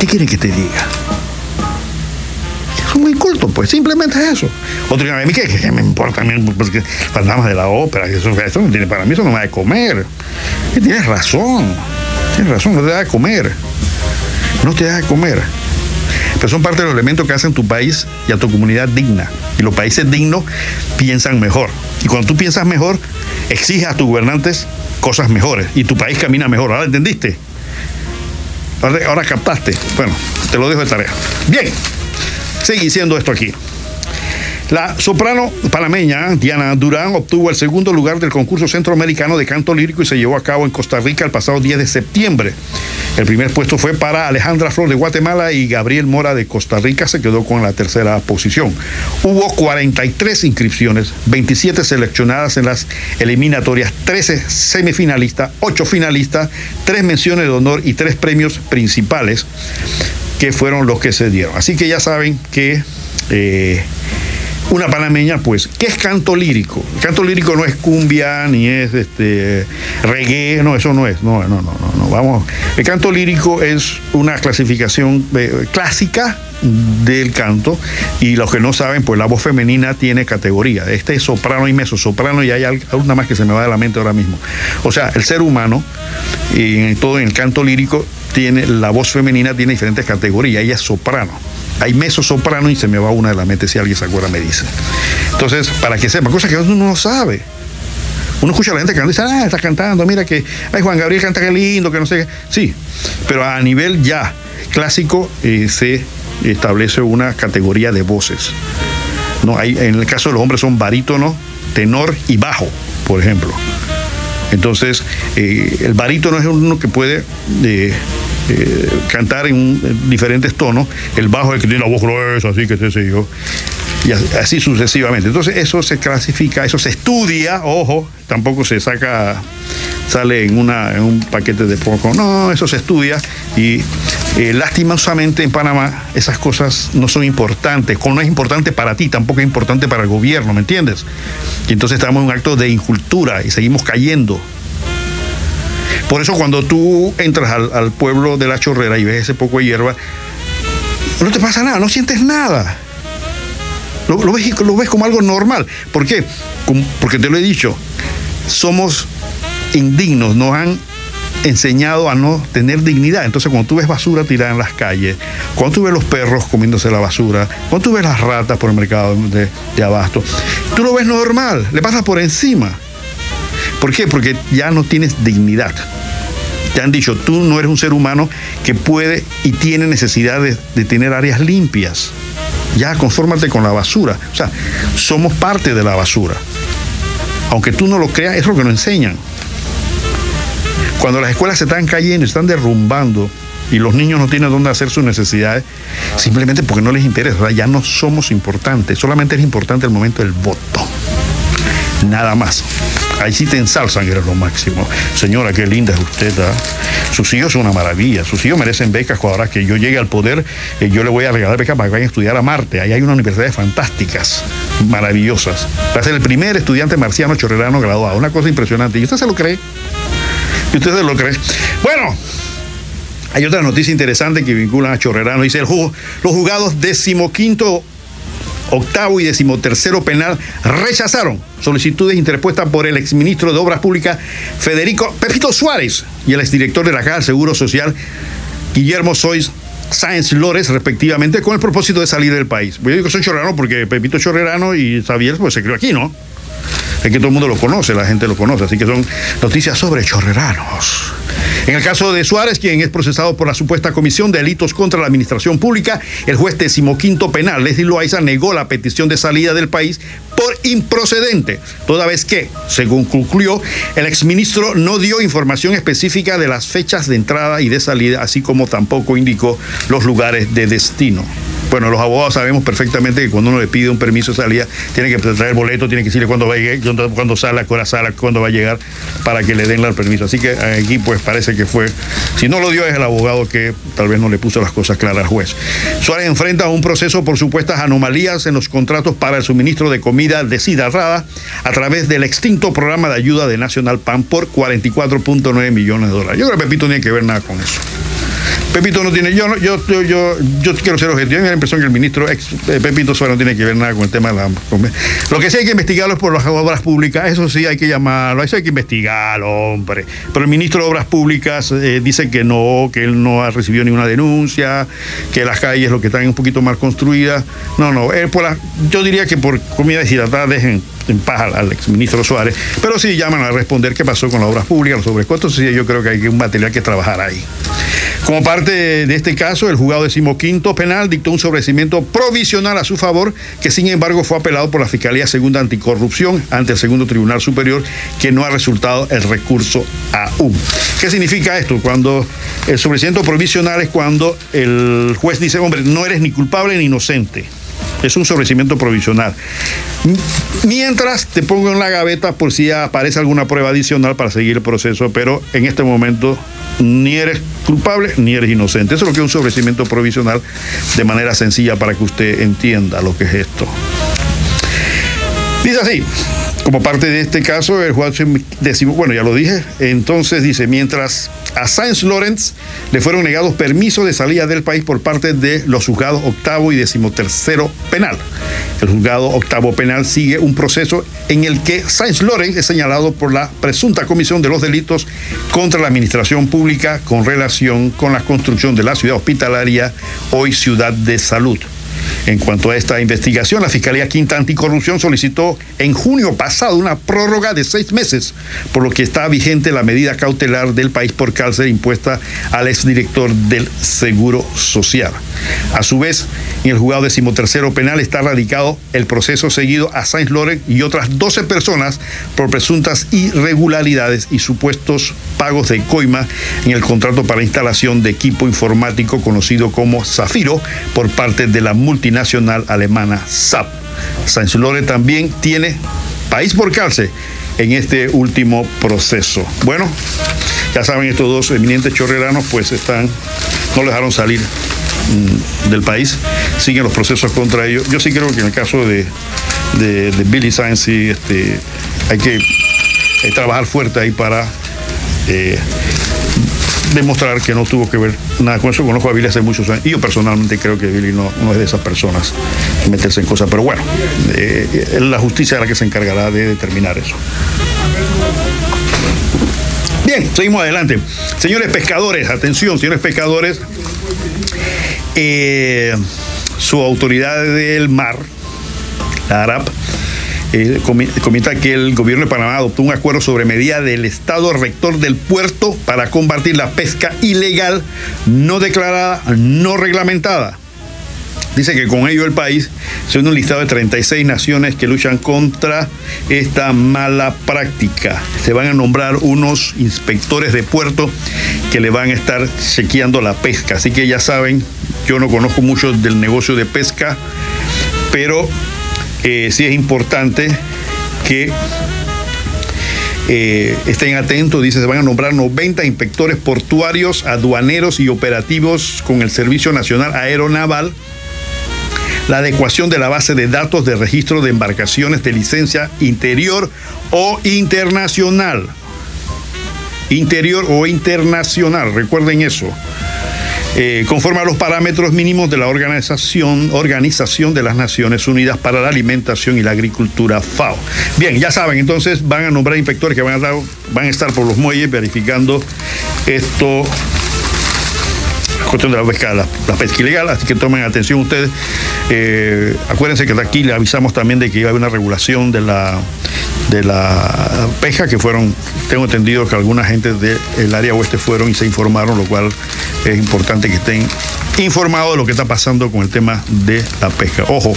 ¿Qué quiere que te diga? Son muy incultos, pues, simplemente eso. Otro día, a mí, ¿qué, me importa? Porque fantasmas de la ópera, eso, no tiene, para mí eso no me da de comer. Tienes razón, tienes razón, no te da de comer. No te da de comer. Pero son parte de los elementos que hacen tu país y a tu comunidad digna. Y los países dignos piensan mejor. Y cuando tú piensas mejor, exiges a tus gobernantes cosas mejores y tu país camina mejor. ¿Ahora entendiste? Ahora, captaste. Bueno, te lo dejo de tarea. Bien, seguí diciendo esto aquí. La soprano panameña Diana Durán obtuvo el segundo lugar del concurso centroamericano de canto lírico y se llevó a cabo en Costa Rica el pasado 10 de septiembre. El primer puesto fue para Alejandra Flor de Guatemala y Gabriel Mora de Costa Rica se quedó con la tercera posición. Hubo 43 inscripciones, 27 seleccionadas en las eliminatorias, 13 semifinalistas, 8 finalistas, 3 menciones de honor y 3 premios principales que fueron los que se dieron. Así que ya saben que... Eh, una panameña, pues, ¿qué es canto lírico? canto lírico no es cumbia, ni es este reggae, no, eso no es, no, no, no, no, vamos. El canto lírico es una clasificación eh, clásica del canto y los que no saben, pues la voz femenina tiene categoría. Este es soprano y meso soprano y hay alguna más que se me va de la mente ahora mismo. O sea, el ser humano, y en todo en el canto lírico, tiene la voz femenina tiene diferentes categorías. Ella es soprano hay meso soprano y se me va una de la mente, si alguien se acuerda me dice. Entonces, para que sepa, cosas que uno no sabe. Uno escucha a la gente que dice, ah, está cantando, mira que, ay, Juan Gabriel canta que lindo, que no sé qué. Sí, pero a nivel ya clásico eh, se establece una categoría de voces. ¿no? Hay, en el caso de los hombres son barítono, tenor y bajo, por ejemplo. Entonces, eh, el barítono es uno que puede eh, eh, cantar en, diferentes tonos. El bajo es el que tiene la voz gruesa, así que sé yo. Y así sucesivamente. Entonces eso se clasifica, eso se estudia, ojo, tampoco se saca, sale en, una, en un paquete de poco. No, eso se estudia y eh, lastimosamente en Panamá esas cosas no son importantes. No es importante para ti, tampoco es importante para el gobierno, ¿me entiendes? Y entonces estamos en un acto de incultura y seguimos cayendo por eso cuando tú entras al, pueblo de la chorrera y ves ese poco de hierba, no te pasa nada, no sientes nada. Lo, ves, como algo normal. ¿Por qué? Porque te lo he dicho, somos indignos, nos han enseñado a no tener dignidad. Entonces, cuando tú ves basura tirada en las calles, cuando tú ves los perros comiéndose la basura, cuando tú ves las ratas por el mercado de, de abasto, tú lo ves normal, le pasas por encima. ¿Por qué? Porque ya no tienes dignidad te han dicho, tú no eres un ser humano que puede y tiene necesidad de, tener áreas limpias. Ya, confórmate con la basura. O sea, somos parte de la basura. Aunque tú no lo creas, es lo que nos enseñan. Cuando las escuelas se están cayendo, están derrumbando y los niños no tienen dónde hacer sus necesidades, simplemente porque no les interesa. ya no somos importantes, solamente es importante el momento del voto. Nada más. Ahí sí te ensalzan, eres lo máximo. Señora, qué linda es usted. ¿ah? Sus hijos son una maravilla. Sus hijos merecen becas. Ahora que yo llegue al poder, eh, yo le voy a regalar becas para que vayan a estudiar a Marte. Ahí hay unas universidades fantásticas, maravillosas. Va a ser el primer estudiante marciano chorrerano graduado. Una cosa impresionante. ¿Y usted se lo cree? ¿Y usted se lo cree? Bueno. Hay otra noticia interesante que vinculan a Chorrerano. Dice el los juzgados decimoquinto octavo y decimotercero penal rechazaron solicitudes interpuestas por el exministro de Obras Públicas Federico Pepito Suárez y el exdirector de la Caja del Seguro Social Guillermo Sois Sáenz Lores, respectivamente, con el propósito de salir del país. Yo digo que soy chorrerano porque Pepito Chorrerano y Xavier pues se crió aquí, ¿no? Es que todo el mundo lo conoce, la gente lo conoce, así que son noticias sobre chorreranos. En el caso de Suárez, quien es procesado por la supuesta comisión de delitos contra la administración pública, el juez decimoquinto penal, Leslie Loaiza, negó la petición de salida del país improcedente, toda vez que, según concluyó, el exministro no dio información específica de las fechas de entrada y de salida, así como tampoco indicó los lugares de destino. Bueno, los abogados sabemos perfectamente que cuando uno le pide un permiso de salida, tiene que traer boleto, tiene que decirle cuándo va a llegar, cuándo sale, a qué sale, cuándo va a llegar, para que le den el permiso. Así que aquí pues parece que fue, si no lo dio es el abogado que tal vez no le puso las cosas claras al juez. Suárez enfrenta un proceso por supuestas anomalías en los contratos para el suministro de comida desidratada a través del extinto programa de ayuda de National Pan por 44.9 millones de dólares. Yo creo que Pepito no tiene que ver nada con eso. Pepito no tiene, yo, yo, yo, yo, quiero ser objetivo, me da la impresión que el ministro ex, eh, Pepito Suárez no tiene que ver nada con el tema de la... Lo que sí hay que investigarlo es por las obras públicas, eso sí hay que llamarlo, eso hay que investigarlo, hombre. Pero el ministro de Obras Públicas eh, dice que no, que él no ha recibido ninguna denuncia, que las calles lo que están un poquito mal construidas. No, no, él por la, yo diría que por comida deshidratada dejen en paz al exministro Suárez, pero sí llaman a responder qué pasó con las obras públicas, los sobrecostos, sí, yo creo que hay un material que trabajar ahí. Como parte de este caso, el juzgado decimoquinto penal dictó un sobrecimiento provisional a su favor, que sin embargo fue apelado por la Fiscalía Segunda Anticorrupción ante el Segundo Tribunal Superior, que no ha resultado el recurso aún. ¿Qué significa esto? Cuando el sobrecimiento provisional es cuando el juez dice, hombre, no eres ni culpable ni inocente. Es un sobrecimiento provisional. Mientras te pongo en la gaveta por si aparece alguna prueba adicional para seguir el proceso, pero en este momento ni eres culpable ni eres inocente. Eso es lo que es un sobrecimiento provisional de manera sencilla para que usted entienda lo que es esto. Dice así, como parte de este caso, el juez decimos, bueno, ya lo dije, entonces dice, mientras a Sainz Lawrence le fueron negados permisos de salida del país por parte de los juzgados octavo y decimotercero penal. El juzgado octavo penal sigue un proceso en el que Sainz Lawrence es señalado por la presunta comisión de los delitos contra la administración pública con relación con la construcción de la ciudad hospitalaria, hoy ciudad de salud. En cuanto a esta investigación, la Fiscalía Quinta Anticorrupción solicitó en junio pasado una prórroga de seis meses, por lo que está vigente la medida cautelar del país por cárcel impuesta al exdirector del Seguro Social. A su vez, en el juzgado decimotercero penal está radicado el proceso seguido a Sainz Loren y otras 12 personas por presuntas irregularidades y supuestos pagos de coima en el contrato para instalación de equipo informático conocido como Zafiro por parte de la multinacional alemana SAP. Sainz Loren también tiene país por cárcel en este último proceso. Bueno, ya saben, estos dos eminentes chorreranos pues están, no dejaron salir del país, siguen los procesos contra ellos. Yo sí creo que en el caso de, Billy Sainz este, hay que trabajar fuerte ahí para eh, demostrar que no tuvo que ver nada con eso. Conozco a Billy hace muchos años y yo personalmente creo que Billy no, es de esas personas meterse en cosas. Pero bueno, eh, la justicia es la que se encargará de determinar eso. Bien, seguimos adelante. Señores pescadores, atención, señores pescadores, eh, su autoridad del mar, la ARAP, eh, comenta que el gobierno de Panamá adoptó un acuerdo sobre medida del Estado rector del puerto para combatir la pesca ilegal, no declarada, no reglamentada. Dice que con ello el país se une un listado de 36 naciones que luchan contra esta mala práctica. Se van a nombrar unos inspectores de puerto que le van a estar chequeando la pesca. Así que ya saben, yo no conozco mucho del negocio de pesca, pero eh, sí es importante que eh, estén atentos, dice, se van a nombrar 90 inspectores portuarios, aduaneros y operativos con el Servicio Nacional Aeronaval la adecuación de la base de datos de registro de embarcaciones de licencia interior o internacional. Interior o internacional, recuerden eso. Eh, conforme a los parámetros mínimos de la Organización, Organización de las Naciones Unidas para la Alimentación y la Agricultura FAO. Bien, ya saben, entonces van a nombrar inspectores que van a, estar por los muelles verificando esto cuestión de la pesca, la, pesca ilegal, así que tomen atención ustedes. Eh, acuérdense que de aquí le avisamos también de que iba a haber una regulación de la de la pesca que fueron, tengo entendido que alguna gente del área oeste fueron y se informaron, lo cual es importante que estén informados de lo que está pasando con el tema de la pesca. Ojo,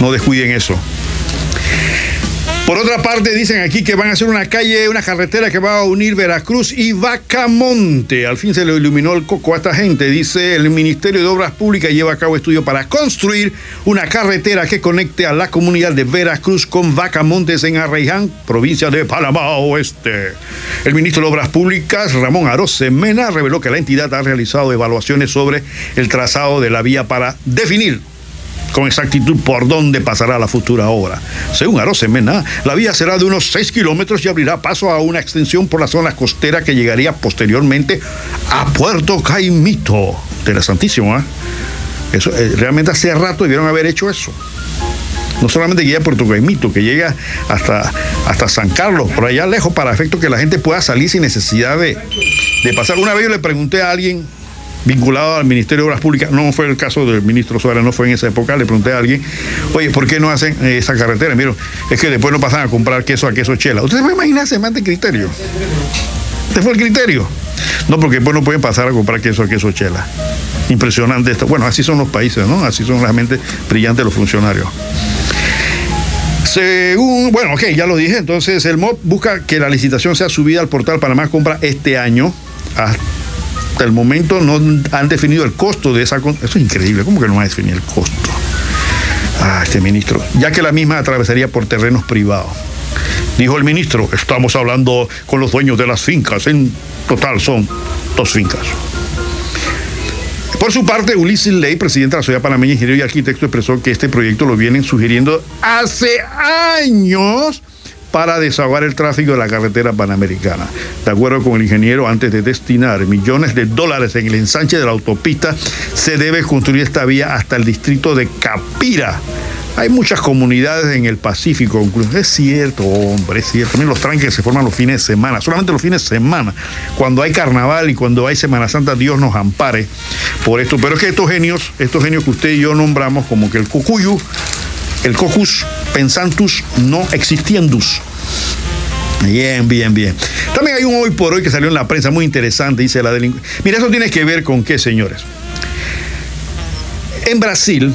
no descuiden eso. Por otra parte, dicen aquí que van a hacer una calle, una carretera que va a unir Veracruz y Vacamonte. Al fin se le iluminó el coco a esta gente. Dice el Ministerio de Obras Públicas lleva a cabo estudio para construir una carretera que conecte a la comunidad de Veracruz con Vacamontes en Arreján, provincia de Panamá Oeste. El ministro de Obras Públicas, Ramón Arose Mena, reveló que la entidad ha realizado evaluaciones sobre el trazado de la vía para definir con exactitud por dónde pasará la futura obra. Según Arosemena, la vía será de unos 6 kilómetros y abrirá paso a una extensión por la zona costera que llegaría posteriormente a Puerto Caimito. Interesantísimo, ¿eh? Eso, realmente hace rato debieron haber hecho eso. No solamente que a Puerto Caimito, que llega hasta, hasta San Carlos, por allá lejos, para efecto que la gente pueda salir sin necesidad de, de pasar. Una vez yo le pregunté a alguien, vinculado al Ministerio de Obras Públicas, no fue el caso del ministro Suárez, no fue en esa época, le pregunté a alguien, oye, ¿por qué no hacen esa carretera? Mira, es que después no pasan a comprar queso a queso chela. ¿Ustedes pueden imaginarse más de criterio? Este fue el criterio. No, porque después no pueden pasar a comprar queso a queso chela. Impresionante esto. Bueno, así son los países, ¿no? Así son realmente brillantes los funcionarios. Según, bueno, ok, ya lo dije, entonces el MOB busca que la licitación sea subida al portal Panamá Compra este año hasta hasta el momento no han definido el costo de esa... Eso es increíble, ¿cómo que no van a definir el costo? Ah, este ministro, ya que la misma atravesaría por terrenos privados. Dijo el ministro, estamos hablando con los dueños de las fincas, en total son dos fincas. Por su parte, Ulises Ley, presidente de la Sociedad Panameña Ingeniero y Arquitecto, expresó que este proyecto lo vienen sugiriendo hace años para desahogar el tráfico de la carretera panamericana. De acuerdo con el ingeniero, antes de destinar millones de dólares en el ensanche de la autopista, se debe construir esta vía hasta el distrito de Capira. Hay muchas comunidades en el Pacífico, es cierto, hombre, es cierto. También los tranques se forman los fines de semana, solamente los fines de semana. Cuando hay carnaval y cuando hay Semana Santa, Dios nos ampare por esto. Pero es que estos genios, estos genios que usted y yo nombramos como que el Cucuyu, el Cocus Pensantus no existiendus. Bien, bien, bien. También hay un hoy por hoy que salió en la prensa muy interesante, dice la delincuencia. Mira, eso tiene que ver con qué, señores. En Brasil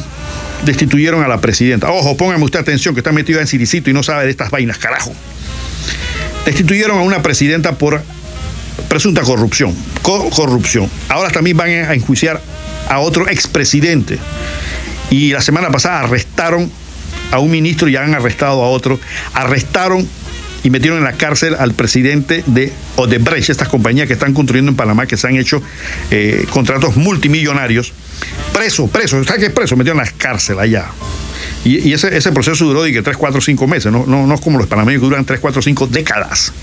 destituyeron a la presidenta. Ojo, póngame usted atención que está metido en Siricito y no sabe de estas vainas, carajo. Destituyeron a una presidenta por presunta corrupción. corrupción. Ahora también van a enjuiciar a otro expresidente. Y la semana pasada arrestaron a un ministro y han arrestado a otro. Arrestaron y metieron en la cárcel al presidente de Odebrecht, estas compañías que están construyendo en Panamá, que se han hecho eh, contratos multimillonarios. Preso, preso, ¿sabes qué es preso? Metieron en la cárcel allá. Y, ese, proceso duró de que 3, 4, 5 meses, no, no, no es como los panameños que duran 3, 4, 5 décadas.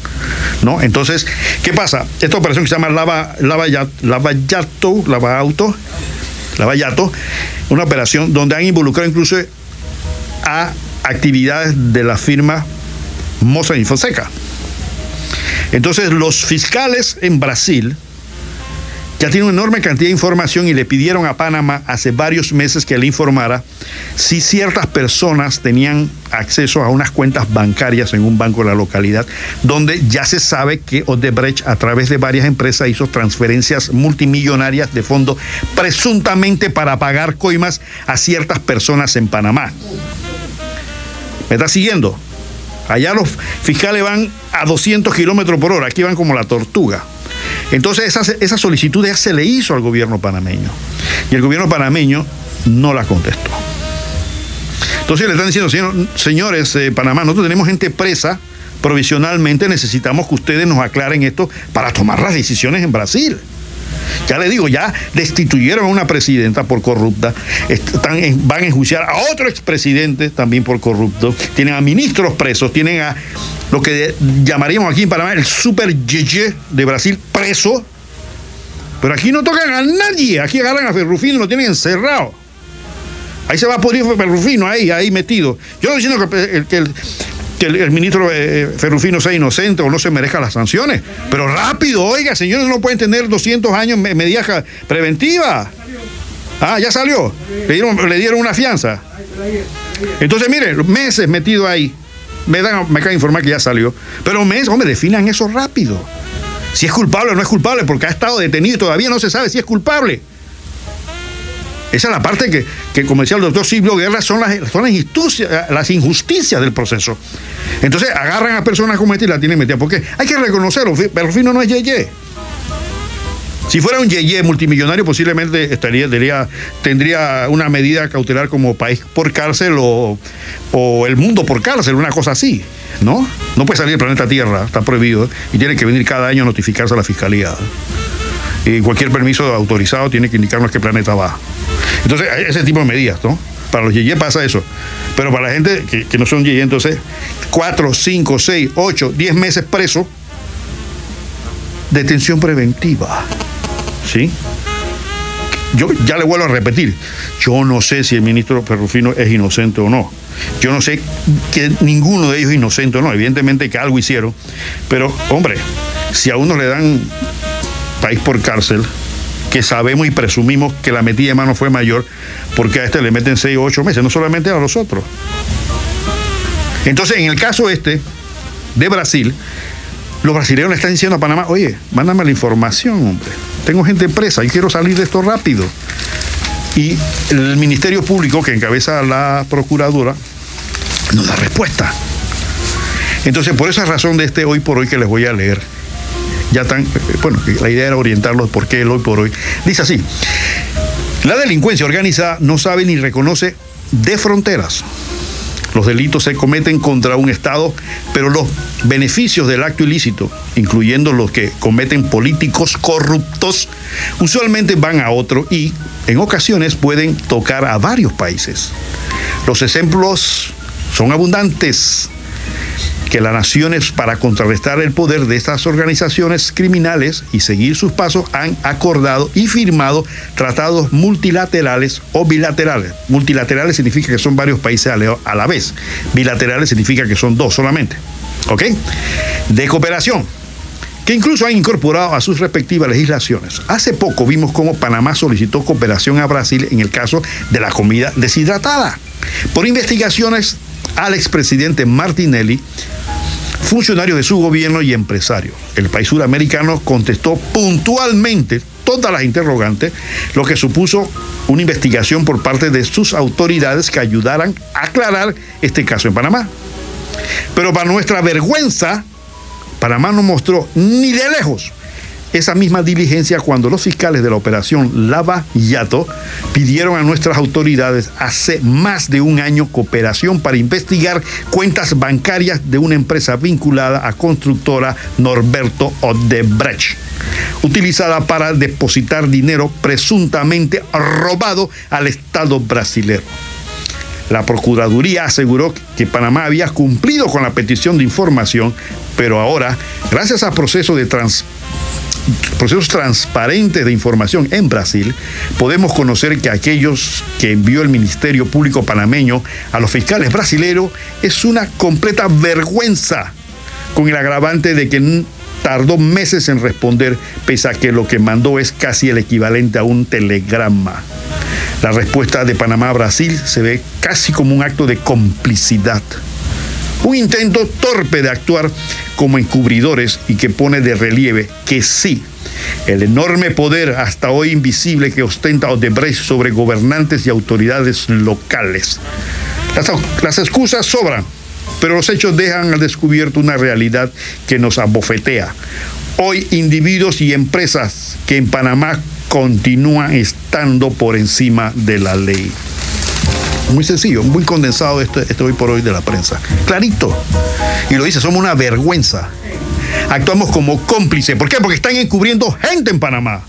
¿no? Entonces, ¿qué pasa? Esta operación que se llama Lava, Lava, Lava Yato, Lava Auto, Lava Yato, una operación donde han involucrado incluso a actividades de la firma Moza y Fonseca. Entonces los fiscales en Brasil ya tienen una enorme cantidad de información y le pidieron a Panamá hace varios meses que le informara si ciertas personas tenían acceso a unas cuentas bancarias en un banco de la localidad, donde ya se sabe que Odebrecht a través de varias empresas hizo transferencias multimillonarias de fondo presuntamente para pagar coimas a ciertas personas en Panamá. ¿Me está siguiendo? Allá los fiscales van a 200 kilómetros por hora, aquí van como la tortuga. Entonces esa, esa solicitud ya se le hizo al gobierno panameño y el gobierno panameño no la contestó. Entonces le están diciendo, señores, eh, Panamá, nosotros tenemos gente presa provisionalmente, necesitamos que ustedes nos aclaren esto para tomar las decisiones en Brasil. Ya le digo, ya destituyeron a una presidenta por corrupta, están van a enjuiciar a otro expresidente también por corrupto, tienen a ministros presos, tienen a lo que llamaríamos aquí en Panamá el super yeye de Brasil preso. Pero aquí no tocan a nadie, aquí agarran a Ferrufino y lo tienen encerrado. Ahí se va a poner Ferrufino, ahí, ahí metido. Yo no diciendo que, que el, ministro eh, Ferrufino sea inocente o no se merezca las sanciones. Pero rápido, oiga, señores, no pueden tener 200 años mediaja preventiva. Ah, ya salió. Le dieron, le dieron una fianza. Entonces, miren, meses metido ahí. Me, dan, me de informar que ya salió. Pero meses, hombre, definan eso rápido. Si es culpable o no es culpable, porque ha estado detenido todavía no se sabe si es culpable. Esa es la parte que, que como decía el doctor Silvio Guerra, son las, injusticias, las injusticias del proceso. Entonces agarran a personas como esta y la tienen metida. Porque hay que reconocerlo, pero fino no es Yeye. Si fuera un Yeye multimillonario, posiblemente estaría, tendría, una medida cautelar como país por cárcel o, o, el mundo por cárcel, una cosa así, ¿no? No puede salir del planeta Tierra, está prohibido, y tiene que venir cada año a notificarse a la fiscalía. Y cualquier permiso autorizado tiene que indicarnos qué planeta va. Entonces, ese tipo de medidas, ¿no? Para los Yeye pasa eso. Pero para la gente que, no son Yeye, entonces, 4, 5, 6, 8, 10 meses preso, detención preventiva. ¿sí? Yo ya le vuelvo a repetir, yo no sé si el ministro Perrufino es inocente o no. Yo no sé que ninguno de ellos es inocente o no. Evidentemente que algo hicieron. Pero, hombre, si a uno le dan país por cárcel, que sabemos y presumimos que la metida de mano fue mayor, porque a este le meten seis o ocho meses, no solamente a los otros. Entonces, en el caso este de Brasil, los brasileños le están diciendo a Panamá, oye, mándame la información, hombre tengo gente presa y quiero salir de esto rápido. Y el Ministerio Público, que encabeza la Procuradora, no da respuesta. Entonces, por esa razón de este hoy por hoy que les voy a leer, ya tan, bueno, la idea era orientarlos por qué el hoy por hoy. Dice así, la delincuencia organizada no sabe ni reconoce de fronteras. Los delitos se cometen contra un Estado, pero los beneficios del acto ilícito, incluyendo los que cometen políticos corruptos, usualmente van a otro y en ocasiones pueden tocar a varios países. Los ejemplos son abundantes que las naciones para contrarrestar el poder de estas organizaciones criminales y seguir sus pasos han acordado y firmado tratados multilaterales o bilaterales. Multilaterales significa que son varios países a la vez. Bilaterales significa que son dos solamente. ¿Ok? De cooperación que incluso han incorporado a sus respectivas legislaciones. Hace poco vimos cómo Panamá solicitó cooperación a Brasil en el caso de la comida deshidratada. Por investigaciones al expresidente Martinelli funcionario de su gobierno y empresario. El país suramericano contestó puntualmente todas las interrogantes, lo que supuso una investigación por parte de sus autoridades que ayudaran a aclarar este caso en Panamá. Pero para nuestra vergüenza, Panamá no mostró ni de lejos esa misma diligencia cuando los fiscales de la operación Lava Yato pidieron a nuestras autoridades hace más de un año cooperación para investigar cuentas bancarias de una empresa vinculada a constructora Norberto Odebrecht, utilizada para depositar dinero presuntamente robado al Estado brasileño. La Procuraduría aseguró que Panamá había cumplido con la petición de información, pero ahora, gracias al proceso de trans procesos transparentes de información en Brasil, podemos conocer que aquellos que envió el Ministerio Público panameño a los fiscales brasileños es una completa vergüenza, con el agravante de que tardó meses en responder, pese a que lo que mandó es casi el equivalente a un telegrama. La respuesta de Panamá a Brasil se ve casi como un acto de complicidad. Un intento torpe de actuar como encubridores y que pone de relieve que sí, el enorme poder hasta hoy invisible que ostenta Odebrecht sobre gobernantes y autoridades locales. Las, las excusas sobran, pero los hechos dejan al descubierto una realidad que nos abofetea. Hoy individuos y empresas que en Panamá continúan estando por encima de la ley. Muy sencillo, muy condensado este, este hoy por hoy de la prensa. Clarito. Y lo dice, somos una vergüenza. Actuamos como cómplice. ¿Por qué? Porque están encubriendo gente en Panamá.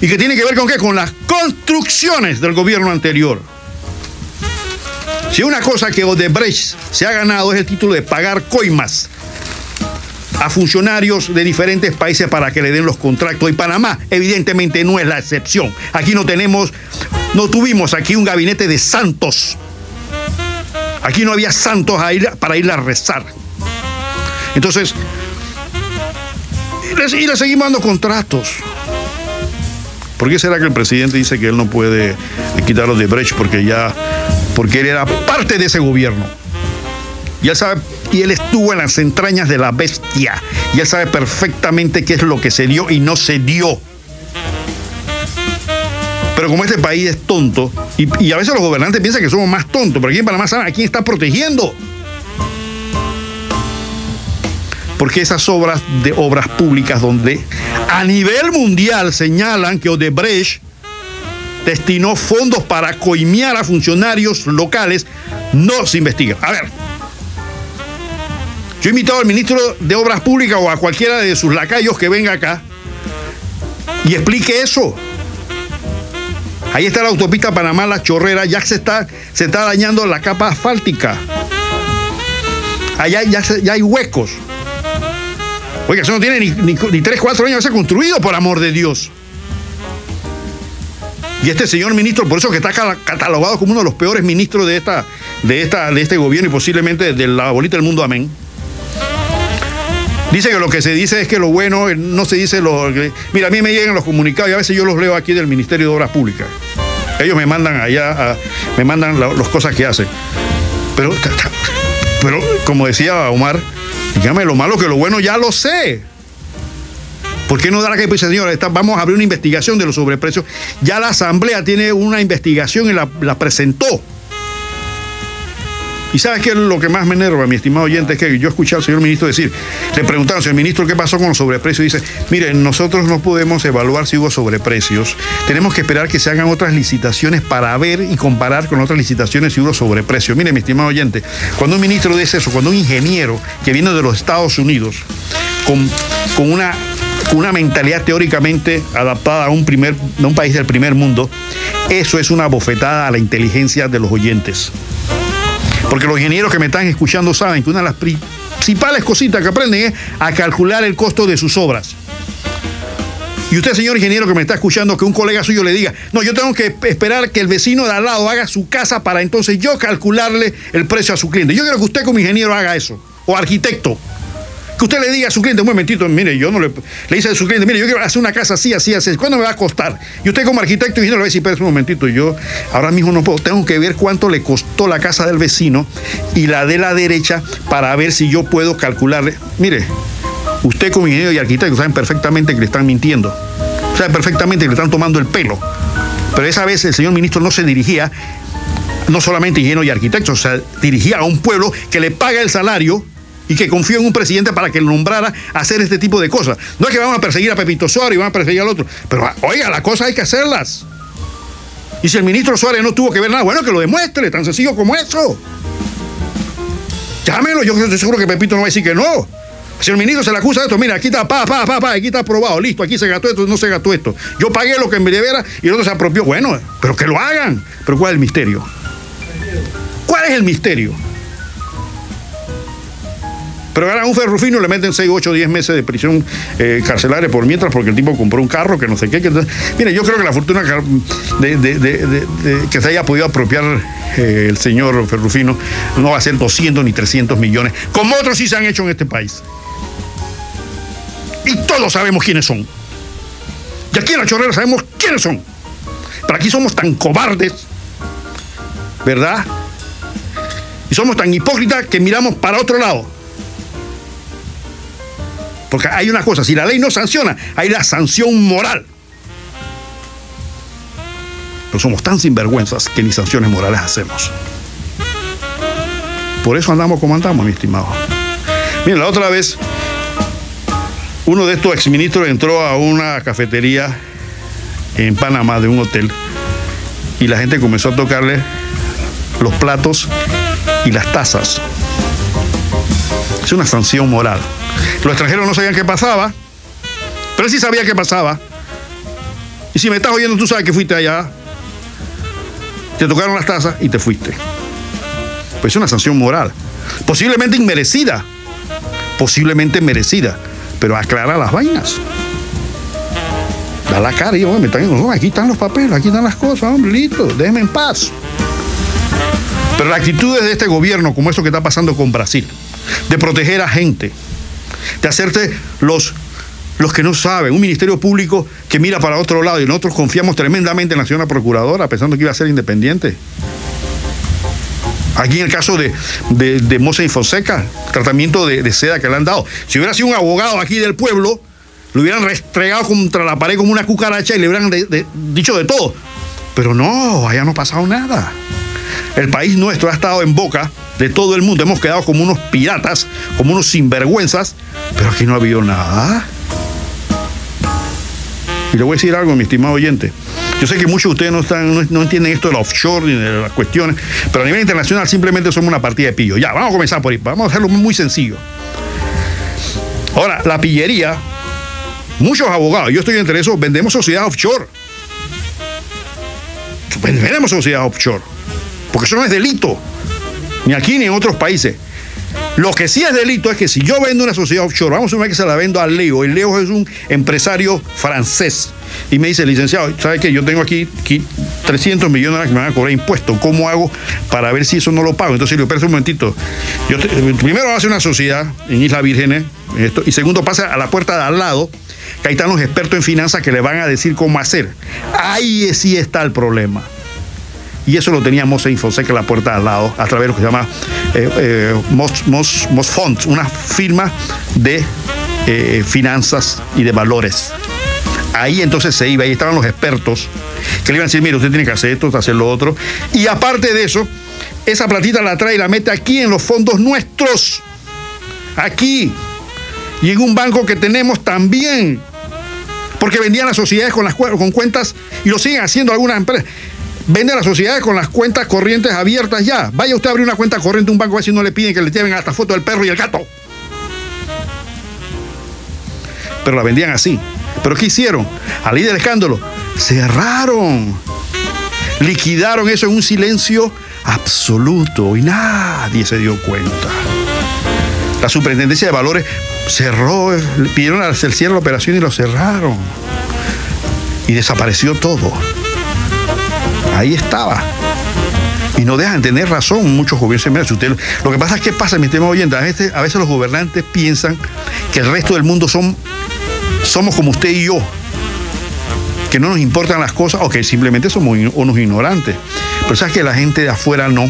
¿Y que tiene que ver con qué? Con las construcciones del gobierno anterior. Si una cosa que Odebrecht se ha ganado es el título de pagar coimas a funcionarios de diferentes países para que le den los contratos. Y Panamá, evidentemente, no es la excepción. Aquí no tenemos, no tuvimos aquí un gabinete de santos. Aquí no había santos a ir, para ir a rezar. Entonces, y le seguimos dando contratos. ¿Por qué será que el presidente dice que él no puede quitarlo de Brecht porque ya, porque él era parte de ese gobierno? Y él sabe, y él estuvo en las entrañas de la bestia. Y él sabe perfectamente qué es lo que se dio y no se dio. Pero como este país es tonto, y, a veces los gobernantes piensan que somos más tontos, pero aquí en Panamá saben a quién está protegiendo. Porque esas obras de obras públicas donde a nivel mundial señalan que Odebrecht destinó fondos para coimear a funcionarios locales, no se investiga. A ver, yo he invitado al ministro de Obras Públicas o a cualquiera de sus lacayos que venga acá y explique eso. Ahí está la autopista Panamá-La Chorrera, ya se está, se está dañando la capa asfáltica. Allá ya, ya hay huecos. Oiga, eso no tiene ni, ni, 3, 4 años de ser construido, por amor de Dios. Y este señor ministro, por eso que está catalogado como uno de los peores ministros de, esta, de, esta, de este gobierno y posiblemente de la bolita del mundo, amén. Dice que lo que se dice es que lo bueno no se dice lo. Mira, a mí me llegan los comunicados y a veces yo los leo aquí del Ministerio de Obras Públicas. Ellos me mandan allá, me mandan las cosas que hacen. Pero, pero, como decía Omar, Dígame, lo malo que lo bueno ya lo sé. ¿Por qué no da la que dice, señora, vamos a abrir una investigación de los sobreprecios? Ya la Asamblea tiene una investigación y la presentó. Y sabes qué es lo que más me enerva, mi estimado oyente, es que yo escuché al señor ministro decir, le preguntaron, señor ministro, ¿qué pasó con los sobreprecios? Y dice, mire, nosotros no podemos evaluar si hubo sobreprecios. Tenemos que esperar que se hagan otras licitaciones para ver y comparar con otras licitaciones si hubo sobreprecios. Mire, mi estimado oyente, cuando un ministro dice eso, cuando un ingeniero que viene de los Estados Unidos, con, con una una mentalidad teóricamente adaptada a un, primer, a un país del primer mundo, eso es una bofetada a la inteligencia de los oyentes. Porque los ingenieros que me están escuchando saben que una de las principales cositas que aprenden es a calcular el costo de sus obras. Y usted, señor ingeniero que me está escuchando, que un colega suyo le diga, no, yo tengo que esperar que el vecino de al lado haga su casa para entonces yo calcularle el precio a su cliente. Yo quiero que usted como ingeniero haga eso, o arquitecto que usted le diga a su cliente, un momentito, mire, yo no le, le dice a su cliente, mire, yo quiero hacer una casa así, así, así, ¿cuándo me va a costar? Y usted como arquitecto y le va a decir, pero un momentito, yo ahora mismo no puedo, tengo que ver cuánto le costó la casa del vecino y la de la derecha para ver si yo puedo calcularle. Mire, usted como ingeniero y arquitecto saben perfectamente que le están mintiendo, saben perfectamente que le están tomando el pelo. Pero esa vez el señor ministro no se dirigía no solamente ingeniero y arquitecto, o sea, dirigía a un pueblo que le paga el salario y que confío en un presidente para que lo nombrara a hacer este tipo de cosas. No es que vamos a perseguir a Pepito Suárez y vamos a perseguir al otro, pero oiga, las cosas hay que hacerlas. Y si el ministro Suárez no tuvo que ver nada, bueno, que lo demuestre, tan sencillo como eso. Llámelo, yo estoy seguro que Pepito no va a decir que no. Si el ministro se le acusa de esto, mira, aquí está, pa, pa, pa, pa, aquí está aprobado, listo, aquí se gastó esto, no se gastó esto. Yo pagué lo que me debiera y el otro se apropió. Bueno, pero que lo hagan. Pero ¿cuál es el misterio? ¿Cuál es el misterio? Pero ahora a un ferrufino le meten 6, 8, 10 meses de prisión eh, carcelaria por mientras porque el tipo compró un carro que no sé qué. mire, yo creo que la fortuna que se haya podido apropiar eh, el señor Ferrufino no va a ser 200 ni 300 millones, como otros sí se han hecho en este país. Y todos sabemos quiénes son. Y aquí en la chorrera sabemos quiénes son. Pero aquí somos tan cobardes, ¿verdad? Y somos tan hipócritas que miramos para otro lado. Porque hay una cosa, si la ley no sanciona, hay la sanción moral. Pero somos tan sinvergüenzas que ni sanciones morales hacemos. Por eso andamos como andamos, mi estimado. Miren, la otra vez, uno de estos exministros entró a una cafetería en Panamá de un hotel y la gente comenzó a tocarle los platos y las tazas. Es una sanción moral. Los extranjeros no sabían qué pasaba, pero sí sabía qué pasaba. Y si me estás oyendo, tú sabes que fuiste allá, te tocaron las tazas y te fuiste. Pues es una sanción moral, posiblemente inmerecida, posiblemente merecida, pero aclara las vainas. Da la cara y, oh, están, aquí están los papeles, aquí están las cosas, hombre, listo, déjenme en paz. Pero la actitud de este gobierno, como eso que está pasando con Brasil, de proteger a gente, de hacerte los, los que no saben, un ministerio público que mira para otro lado y nosotros confiamos tremendamente en la señora procuradora pensando que iba a ser independiente. Aquí en el caso de, de, de y Fonseca, tratamiento de, de, seda que le han dado. Si hubiera sido un abogado aquí del pueblo, lo hubieran restregado contra la pared como una cucaracha y le hubieran dicho de todo. Pero no, allá no ha pasado nada. El país nuestro ha estado en boca de todo el mundo. Hemos quedado como unos piratas, como unos sinvergüenzas, pero aquí no ha habido nada. Y le voy a decir algo, mi estimado oyente. Yo sé que muchos de ustedes no, entienden esto de la offshore ni de las cuestiones, pero a nivel internacional simplemente somos una partida de pillo. Ya, vamos a comenzar por ahí. Vamos a hacerlo muy sencillo. Ahora, la pillería, muchos abogados, yo estoy entre eso, vendemos sociedad offshore. Vendemos sociedad offshore. Porque eso no es delito. Ni aquí ni en otros países. Lo que sí es delito es que si yo vendo una sociedad offshore, vamos a suponer que se la vendo a Leo, y Leo es un empresario francés, y me dice, licenciado, ¿sabe qué? Yo tengo aquí, 300 millones que me van a cobrar impuestos, ¿cómo hago para ver si eso no lo pago? Entonces le digo, un momentito, yo primero hace una sociedad en Isla Vírgenes, y segundo pasa a la puerta de al lado, que ahí están los expertos en finanzas que le van a decir cómo hacer. Ahí sí está el problema. Y eso lo teníamos en Fonseca en la puerta al lado, a través de lo que se llama eh, eh, Mos, Mos, Mos Fonds, una firma de eh, finanzas y de valores. Ahí entonces se iba, ahí estaban los expertos que le iban a decir, mire, usted tiene que hacer esto, hacer lo otro. Y aparte de eso, esa platita la trae y la mete aquí en los fondos nuestros. Aquí. Y en un banco que tenemos también. Porque vendían las sociedades con cuentas y lo siguen haciendo algunas empresas. Vende a las sociedades con las cuentas corrientes abiertas ya. Vaya usted a abrir una cuenta corriente un banco a ver si no le piden que le lleven hasta foto del perro y el gato. Pero la vendían así. ¿Pero qué hicieron? Al del escándalo, cerraron. Liquidaron eso en un silencio absoluto y nadie se dio cuenta. La superintendencia de valores cerró, pidieron al cierre la operación y lo cerraron. Y desapareció todo ahí estaba. Y no dejan tener razón muchos gobiernos. Usted, lo que pasa es que pasa, mi tema oyente, a veces, a veces los gobernantes piensan que el resto del mundo son, somos como usted y yo, que no nos importan las cosas o que simplemente somos unos ignorantes. Pero sabes que la gente de afuera no.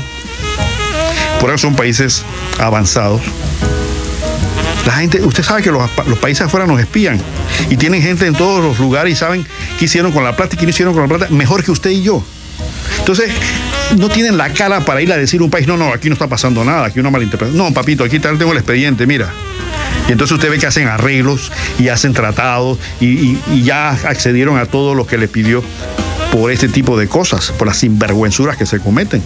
Por eso son países avanzados. La gente, usted sabe que los, los, países afuera nos espían y tienen gente en todos los lugares y saben qué hicieron con la plata y qué no hicieron con la plata mejor que usted y yo. Entonces, no tienen la cara para ir a decir a un país, no, no, aquí no está pasando nada, aquí una malinterpretación. No, papito, aquí tengo el expediente, mira. Y entonces usted ve que hacen arreglos y hacen tratados y, ya accedieron a todo lo que le pidió por este tipo de cosas, por las sinvergüenzuras que se cometen.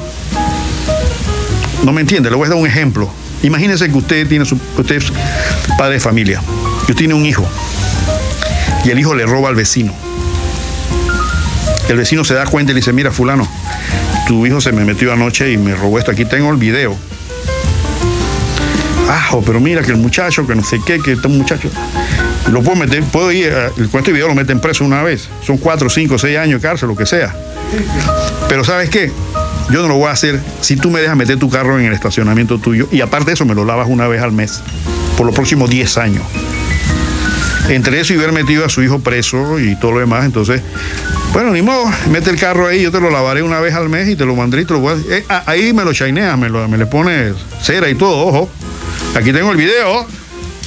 No me entiende, le voy a dar un ejemplo. Imagínese que usted tiene su, usted es padre de familia, y usted tiene un hijo, y el hijo le roba al vecino. El vecino se da cuenta y le dice, mira fulano, tu hijo se me metió anoche y me robó esto, aquí tengo el video. Ah, pero mira que el muchacho, que no sé qué, que este muchacho, lo puedo meter, puedo ir, con este video lo meten preso una vez, son cuatro, cinco, seis años de cárcel, lo que sea. Pero ¿sabes qué? Yo no lo voy a hacer si tú me dejas meter tu carro en el estacionamiento tuyo y aparte de eso me lo lavas una vez al mes, por los próximos 10 años. Entre eso y haber metido a su hijo preso y todo lo demás, entonces bueno, ni modo, mete el carro ahí, yo te lo lavaré una vez al mes y te lo mandaré y te lo. Eh, ah, ahí me lo chaineas, me, le pones cera y todo, ojo. Aquí tengo el video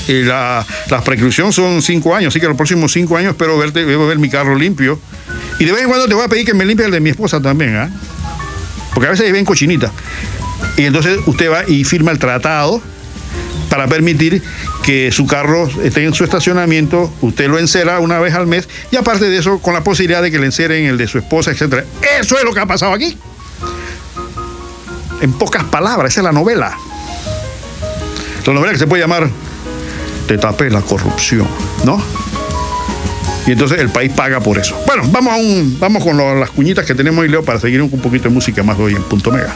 y la, la prescripción son cinco años, así que los próximos cinco años espero verte, ver mi carro limpio. Y de vez en cuando te voy a pedir que me limpie el de mi esposa también, ¿ah? Porque a veces ven cochinita. Y entonces usted va y firma el tratado para permitir que su carro esté en su estacionamiento, usted lo encera una vez al mes y aparte de eso con la posibilidad de que le enceren el de su esposa, etc. Eso es lo que ha pasado aquí. En pocas palabras, esa es la novela. La novela que se puede llamar Te tapé la corrupción, ¿no? Y entonces el país paga por eso. Bueno, vamos, a un, vamos con las cuñitas que tenemos hoy, Leo, para seguir un, un poquito de música más hoy en Punto Mega.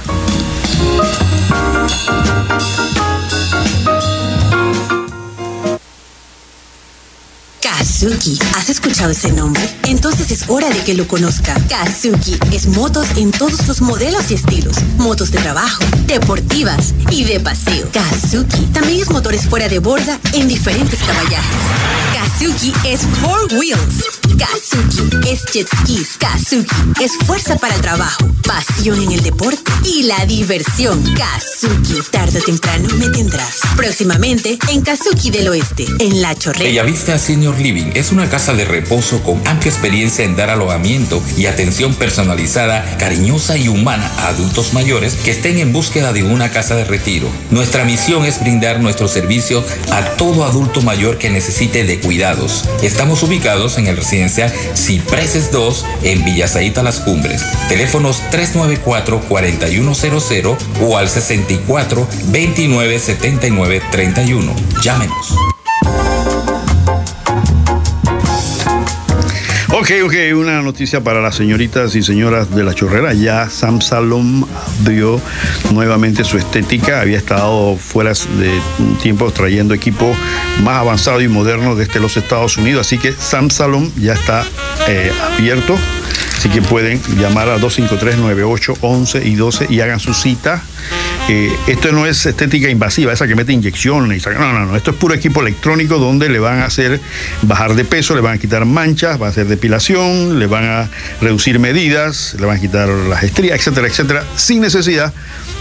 Kazuki. ¿Has escuchado ese nombre? Entonces es hora de que lo conozca. Kazuki es motos en todos los modelos y estilos. Motos de trabajo, deportivas y de paseo. Kazuki también es motores fuera de borda en diferentes caballajes. Kazuki es four wheels. Kazuki es jet skis. Kazuki es fuerza para el trabajo, pasión en el deporte y la diversión. Kazuki, tarde o temprano me tendrás. Próximamente en Kazuki del Oeste, en La Chorrera. Bellavista Senior Living es una casa de reposo con amplia experiencia en dar alojamiento y atención personalizada, cariñosa y humana a adultos mayores que estén en búsqueda de una casa de retiro. Nuestra misión es brindar nuestro servicio a todo adulto mayor que necesite de Estamos ubicados en el residencial Cipreses 2 en Villasaita Las Cumbres. Teléfonos 394-4100 o al 64 29 79 31. Llámenos. Ok, ok, una noticia para las señoritas y señoras de la chorrera. Ya Sam Salom abrió nuevamente su estética. Había estado fuera de tiempo trayendo equipo más avanzado y moderno desde los Estados Unidos. Así que Sam Salom ya está eh, abierto. Así que pueden llamar a 253-9811 y 12 y hagan su cita. Eh, esto no es estética invasiva, esa que mete inyecciones. No, no, no. Esto es puro equipo electrónico donde le van a hacer bajar de peso, le van a quitar manchas, va a hacer depilación, le van a reducir medidas, le van a quitar las estrías, etcétera, etcétera, sin necesidad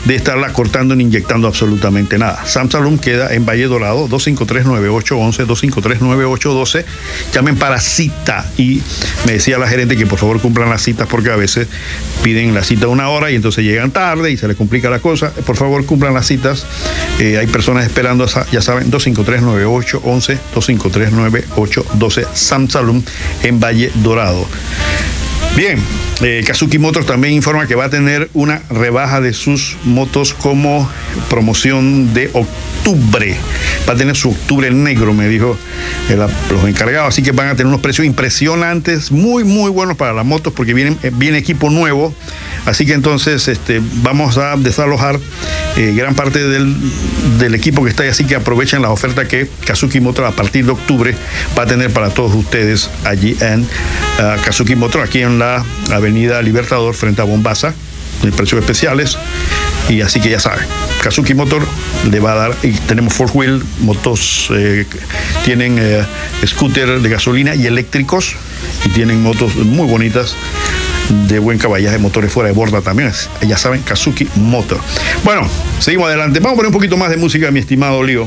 de estarla cortando ni inyectando absolutamente nada. Sam Salum queda en Valle Dorado, 253-9811, 253-9812. Llamen para cita. Y me decía la gerente que por favor cumplan las citas porque a veces piden la cita una hora y entonces llegan tarde y se les complica la cosa. Por favor cumplan las citas. Eh, hay personas esperando, ya saben, 253-9811, 253-9812, Sam Salum en Valle Dorado. Bien, eh, Kazuki Motors también informa que va a tener una rebaja de sus motos como promoción de octubre. Va a tener su octubre negro, me dijo los encargados. Así que van a tener unos precios impresionantes, muy, muy buenos para las motos porque vienen, eh, viene equipo nuevo. Así que entonces este, vamos a desalojar eh, gran parte del, equipo que está ahí. Así que aprovechen la oferta que Kazuki Motors a partir de octubre va a tener para todos ustedes allí en Kazuki Motors, aquí en la Avenida Libertador frente a Bombasa, en precios especiales. Y así que ya saben, Kazuki Motor le va a dar, y tenemos four wheel, motos, eh, tienen eh, scooter de gasolina y eléctricos, y tienen motos muy bonitas de buen caballaje, motores fuera de borda también. Ya saben, Kazuki Motor. Bueno, seguimos adelante. Vamos a poner un poquito más de música, mi estimado Lío.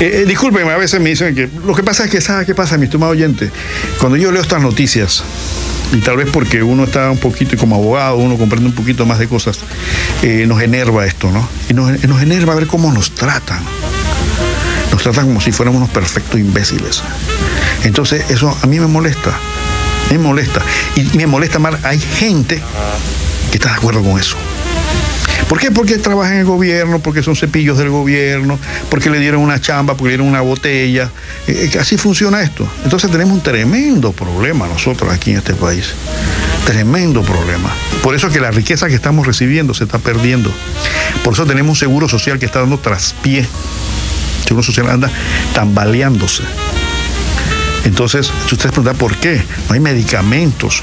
Eh, eh, discúlpenme, a veces me dicen que lo que pasa es que, ¿sabe qué pasa, mi estimado oyente? Cuando yo leo estas noticias, y tal vez porque uno está un poquito, como abogado, uno comprende un poquito más de cosas, eh, nos enerva esto, ¿no? Y nos, nos enerva ver cómo nos tratan. Nos tratan como si fuéramos unos perfectos imbéciles. Entonces, eso a mí me molesta. Me molesta. Y me molesta más, hay gente que está de acuerdo con eso. ¿Por qué? Porque trabajan en el gobierno, porque son cepillos del gobierno, porque le dieron una chamba, porque le dieron una botella. Eh, así funciona esto. Entonces tenemos un tremendo problema nosotros aquí en este país. Tremendo problema. Por eso que la riqueza que estamos recibiendo se está perdiendo. Por eso tenemos un seguro social que está dando traspié. El seguro social anda tambaleándose. Entonces, si ustedes preguntan por qué, no hay medicamentos.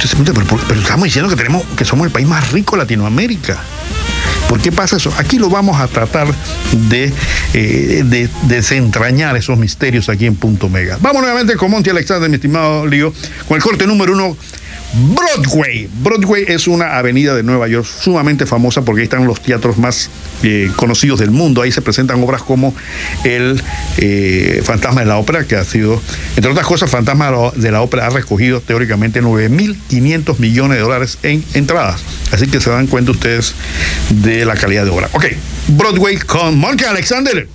Pero, estamos diciendo que, tenemos, que somos el país más rico de Latinoamérica. ¿Por qué pasa eso? Aquí lo vamos a tratar de, eh, de, desentrañar esos misterios aquí en Punto Mega. Vamos nuevamente con Monty Alexander, mi estimado Lío, con el corte número uno Broadway. Broadway es una avenida de Nueva York sumamente famosa porque ahí están los teatros más eh, conocidos del mundo. Ahí se presentan obras como El eh, Fantasma de la Ópera, que ha sido, entre otras cosas, Fantasma de la Ópera ha recogido teóricamente 9.500 millones de dólares en entradas. Así que se dan cuenta ustedes de la calidad de obra. Ok, Broadway con Monkey Alexander.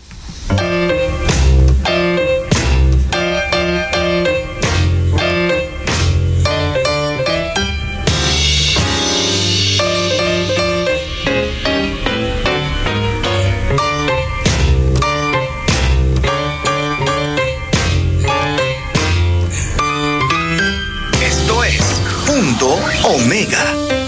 Omega.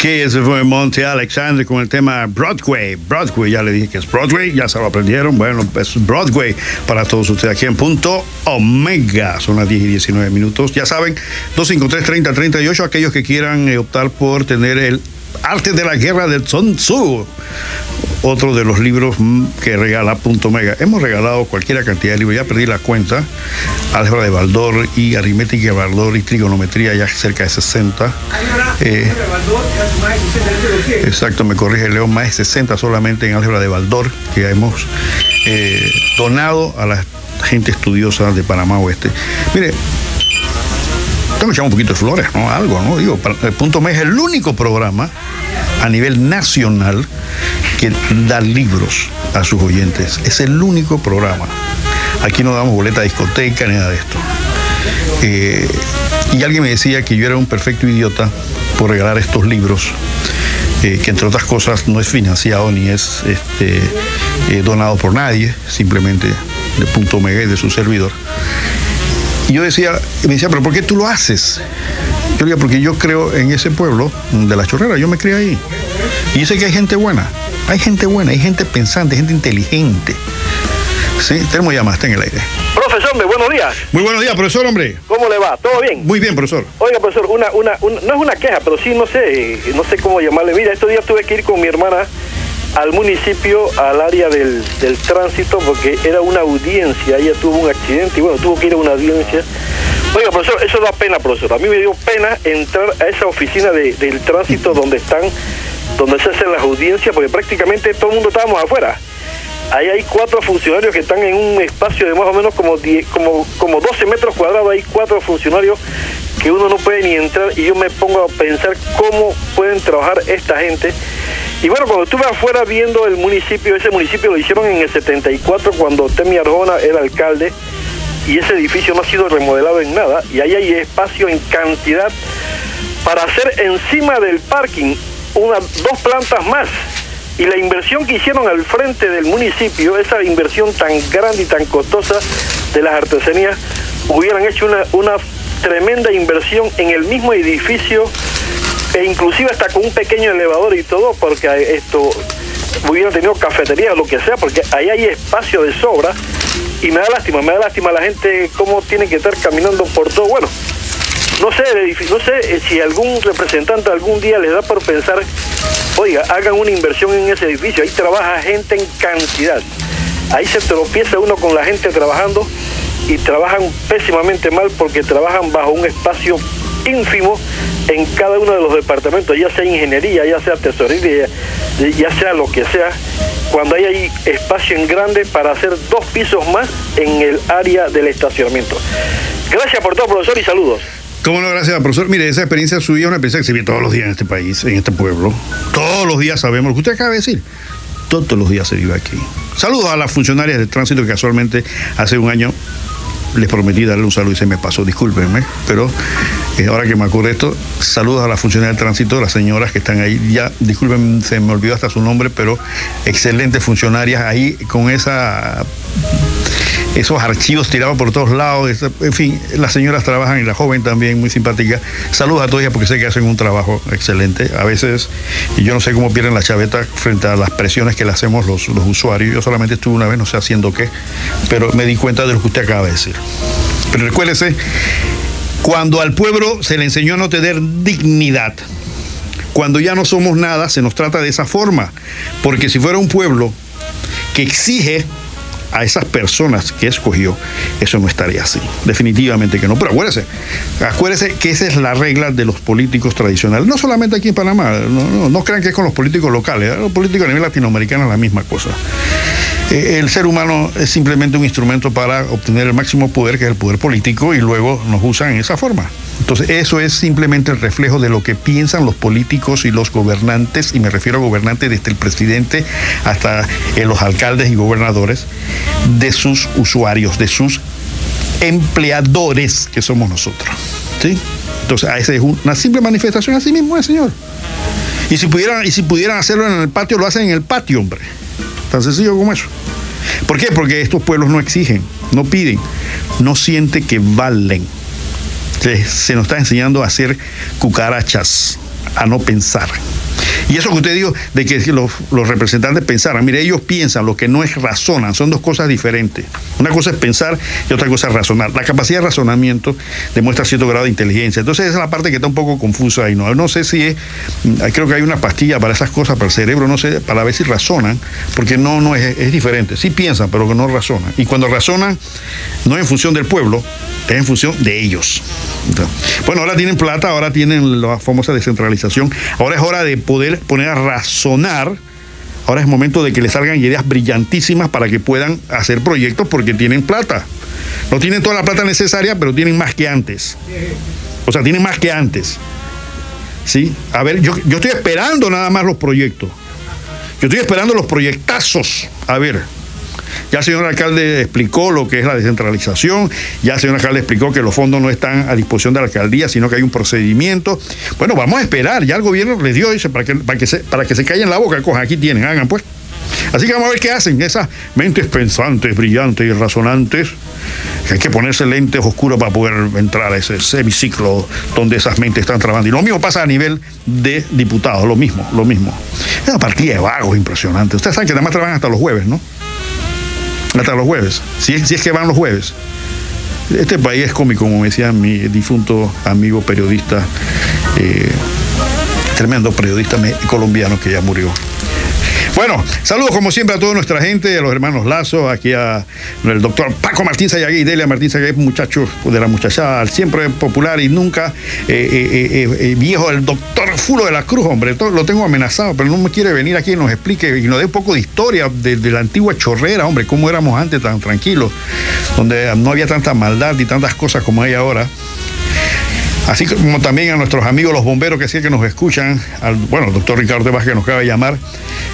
Ok, ese fue Monte Alexander con el tema Broadway. Broadway, ya le dije que es Broadway, ya se lo aprendieron. Bueno, es Broadway para todos ustedes aquí en Punto Omega. Son las 10 y 19 minutos. Ya saben, 253-3038, aquellos que quieran eh, optar por tener el arte de la guerra de Sun Tzu otro de los libros mm, que regala Punto Mega. Hemos regalado cualquier cantidad de libros, ya perdí la cuenta. Álgebra de Baldor y aritmética de Baldor y trigonometría, ya cerca de 60. Eh, exacto, me corrige León, más de 60 solamente en álgebra de Baldor, que hemos eh, donado a la gente estudiosa de Panamá Oeste. Mire, tengo echar un poquito de flores, ¿no? Algo, ¿no? Digo, el Punto Mega es el único programa a nivel nacional que da libros a sus oyentes. Es el único programa. Aquí no damos boleta de discoteca ni nada de esto. Eh, y alguien me decía que yo era un perfecto idiota por regalar estos libros, eh, que entre otras cosas no es financiado ni es este, eh, donado por nadie, simplemente de punto mega y de su servidor. Y yo decía, me decía, pero ¿por qué tú lo haces? Yo digo, porque yo creo en ese pueblo de la chorrera, yo me crié ahí. Y sé que hay gente buena. Hay gente buena, hay gente pensante, gente inteligente. Sí, tenemos llamadas, en el aire. Profesor, buenos días. Muy buenos días, profesor, hombre. ¿Cómo le va? ¿Todo bien? Muy bien, profesor. Oiga, profesor, una, una, no es una queja, pero sí, no sé, no sé cómo llamarle. Mira, estos días tuve que ir con mi hermana al municipio, al área del, del tránsito, porque era una audiencia, ella tuvo un accidente y bueno, tuvo que ir a una audiencia. Oiga, profesor, eso da pena, profesor. A mí me dio pena entrar a esa oficina de, del tránsito donde están donde se hacen las audiencias, porque prácticamente todo el mundo estábamos afuera. Ahí hay cuatro funcionarios que están en un espacio de más o menos como, como, como 12 metros cuadrados, hay cuatro funcionarios que uno no puede ni entrar y yo me pongo a pensar cómo pueden trabajar esta gente. Y bueno, cuando estuve afuera viendo el municipio, ese municipio lo hicieron en el 74 cuando Temi Arjona era alcalde y ese edificio no ha sido remodelado en nada y ahí hay espacio en cantidad para hacer encima del parking una, dos plantas más. Y la inversión que hicieron al frente del municipio, esa inversión tan grande y tan costosa de las artesanías, hubieran hecho una, una tremenda inversión en el mismo edificio e inclusive hasta con un pequeño elevador y todo, porque esto hubieran tenido cafetería o lo que sea, porque ahí hay espacio de sobra y me da lástima, me da lástima la gente cómo tiene que estar caminando por todo. Bueno, no sé, no sé eh, si algún representante algún día les da por pensar, oiga, hagan una inversión en ese edificio, ahí trabaja gente en cantidad. Ahí se tropieza uno con la gente trabajando y trabajan pésimamente mal porque trabajan bajo un espacio ínfimo en cada uno de los departamentos, ya sea ingeniería, ya sea tesorería, ya sea lo que sea, cuando hay espacio en grande para hacer dos pisos más en el área del estacionamiento. Gracias por todo, profesor, y saludos. ¿Cómo no? Gracias, profesor. Mire, esa experiencia suya es una experiencia que se vive todos los días en este país, en este pueblo. Todos los días sabemos lo que usted acaba de decir. Todos los días se vive aquí. Saludos a las funcionarias de tránsito que casualmente hace un año les prometí darle un saludo y se me pasó, discúlpenme, pero eh, ahora que me ocurre esto, saludos a las funcionarias de tránsito, las señoras que están ahí, ya, disculpen, se me olvidó hasta su nombre, pero excelentes funcionarias ahí con esa esos archivos tirados por todos lados. En fin, las señoras trabajan y la joven también, muy simpática. Saludos a todas porque sé que hacen un trabajo excelente. A veces, y yo no sé cómo pierden la chaveta frente a las presiones que le hacemos los, los usuarios. Yo solamente estuve una vez, no sé haciendo qué, pero me di cuenta de lo que usted acaba de decir. Pero recuérdese, cuando al pueblo se le enseñó a no tener dignidad, cuando ya no somos nada, se nos trata de esa forma. Porque si fuera un pueblo que exige a esas personas que escogió, eso no estaría así. Definitivamente que no. Pero acuérdese, acuérdese que esa es la regla de los políticos tradicionales. No solamente aquí en Panamá, no, crean que es con los políticos locales, ¿eh? los políticos a nivel latinoamericano es la misma cosa. Eh, el ser humano es simplemente un instrumento para obtener el máximo poder, que es el poder político, y luego nos usan en esa forma. Entonces, eso es simplemente el reflejo de lo que piensan los políticos y los gobernantes, y me refiero a gobernantes desde el presidente hasta eh, los alcaldes y gobernadores, de sus usuarios, de sus empleadores que somos nosotros. ¿sí? Entonces, esa es una simple manifestación así mismo, ¿eh, señor. Y si, pudieran, y si pudieran hacerlo en el patio, lo hacen en el patio, hombre. Tan sencillo como eso. ¿Por qué? Porque estos pueblos no exigen, no piden, no sienten que valen. Se, se nos está enseñando a hacer cucarachas a no pensar. Y eso que usted dijo de que los, los, representantes pensaran, mire, ellos piensan, lo que no es razonan, son dos cosas diferentes. Una cosa es pensar y otra cosa es razonar. La capacidad de razonamiento demuestra cierto grado de inteligencia. Entonces esa es la parte que está un poco confusa ahí. No, no sé si es, mm, creo que hay una pastilla para esas cosas, para el cerebro, no sé, para ver si razonan, porque no, no es, es diferente. Sí piensan, pero no razonan. Y cuando razonan, no es en función del pueblo, es en función de ellos. Bueno, ahora tienen plata, ahora tienen la famosa descentralización. Ahora es hora de poder poner a razonar. Ahora es momento de que les salgan ideas brillantísimas para que puedan hacer proyectos porque tienen plata. No tienen toda la plata necesaria, pero tienen más que antes. O sea, tienen más que antes. ¿Sí? A ver, yo, yo estoy esperando nada más los proyectos. Yo estoy esperando los proyectazos. A ver, ya el señor alcalde explicó lo que es la descentralización, ya el señor alcalde explicó que los fondos no están a disposición de la alcaldía, sino que hay un procedimiento. Bueno, vamos a esperar, ya el gobierno les dio, dice, para que, para que, se, para que se callen la boca, cojan, aquí tienen, hagan pues. Así que vamos a ver qué hacen esas mentes pensantes, brillantes y razonantes. Que hay que ponerse lentes oscuros para poder entrar a ese semiciclo donde esas mentes están trabajando. Y lo mismo pasa a nivel de diputados, lo mismo, lo mismo. Es una partida de vagos impresionante. Ustedes saben que además trabajan hasta los jueves, ¿no? Hasta los jueves, si es, que van los jueves. Este país es cómico, como decía mi difunto amigo periodista, eh, tremendo periodista colombiano que ya murió. Bueno, saludos como siempre a toda nuestra gente, a los hermanos Lazo, aquí a el doctor Paco Martín Sayagui, Delia Martín Sayagui, muchacho de la muchachada, siempre popular y nunca eh, eh, eh, viejo, el doctor Fulo de la Cruz, hombre, todo, lo tengo amenazado, pero no me quiere venir aquí y nos explique y nos dé un poco de historia de, de la antigua chorrera, hombre, cómo éramos antes tan tranquilos, donde no había tanta maldad y tantas cosas como hay ahora. Así como también a nuestros amigos los bomberos que sí que nos escuchan, al, bueno, doctor Ricardo Vázquez que nos acaba de llamar,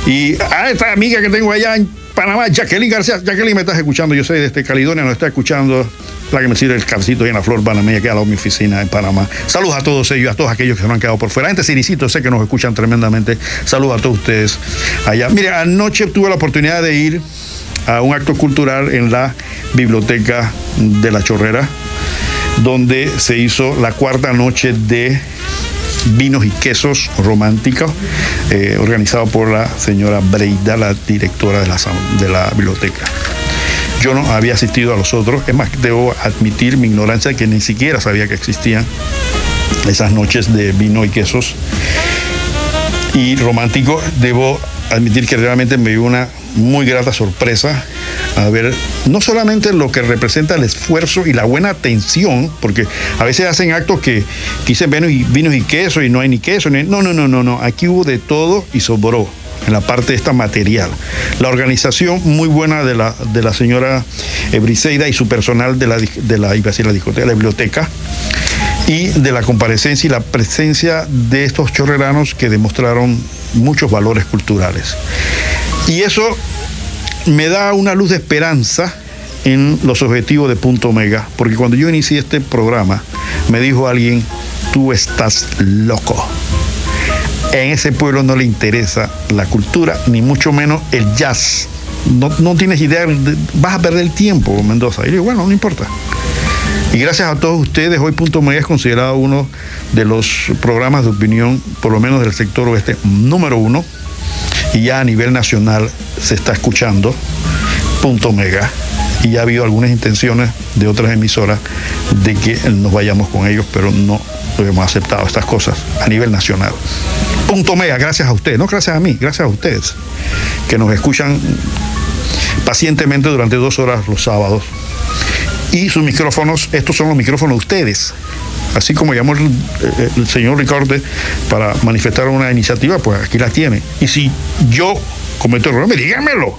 y a esta amiga que tengo allá en Panamá, Jacqueline García. Jacqueline, me estás escuchando, yo sé, desde Caledonia nos está escuchando, la que me sirve el cafecito ahí en la Flor Panameña, que ha dado mi oficina en Panamá. Saludos a todos ellos, a todos aquellos que se nos han quedado por fuera. Gente Siricito, sé que nos escuchan tremendamente. Saludos a todos ustedes allá. Mire, anoche tuve la oportunidad de ir a un acto cultural en la biblioteca de La Chorrera donde se hizo la cuarta noche de vinos y quesos románticos, eh, organizado por la señora Breida, la directora de la, biblioteca. Yo no había asistido a los otros, es más, debo admitir mi ignorancia que ni siquiera sabía que existían esas noches de vino y quesos. Y romántico, debo admitir que realmente me dio una muy grata sorpresa a ver no solamente lo que representa el esfuerzo y la buena atención, porque a veces hacen actos que dicen vinos y, y queso y no hay ni queso, ni, no, no, no, no, no, aquí hubo de todo y sobró en la parte esta material. La organización muy buena de la, de la señora Briseida y su personal de la, de la, iba la discoteca, la biblioteca, y de la comparecencia y la presencia de estos chorreranos que demostraron muchos valores culturales. Y eso me da una luz de esperanza en los objetivos de Punto Omega, porque cuando yo inicié este programa, me dijo alguien, tú estás loco. En ese pueblo no le interesa la cultura, ni mucho menos el jazz. No, tienes idea, vas a perder el tiempo, Mendoza. Y digo, bueno, no importa. Y gracias a todos ustedes, hoy Punto Omega es considerado uno de los programas de opinión, por lo menos del sector oeste, número uno y ya a nivel nacional se está escuchando punto mega y ya ha habido algunas intenciones de otras emisoras de que nos vayamos con ellos, pero no hemos aceptado estas cosas a nivel nacional. Punto mega, gracias a ustedes, no gracias a mí, gracias a ustedes, que nos escuchan pacientemente durante dos horas los sábados. Y sus micrófonos, estos son los micrófonos de ustedes, así como llamó el, señor Ricardo para manifestar una iniciativa, pues aquí la tiene. Y si yo cometo error, díganmelo.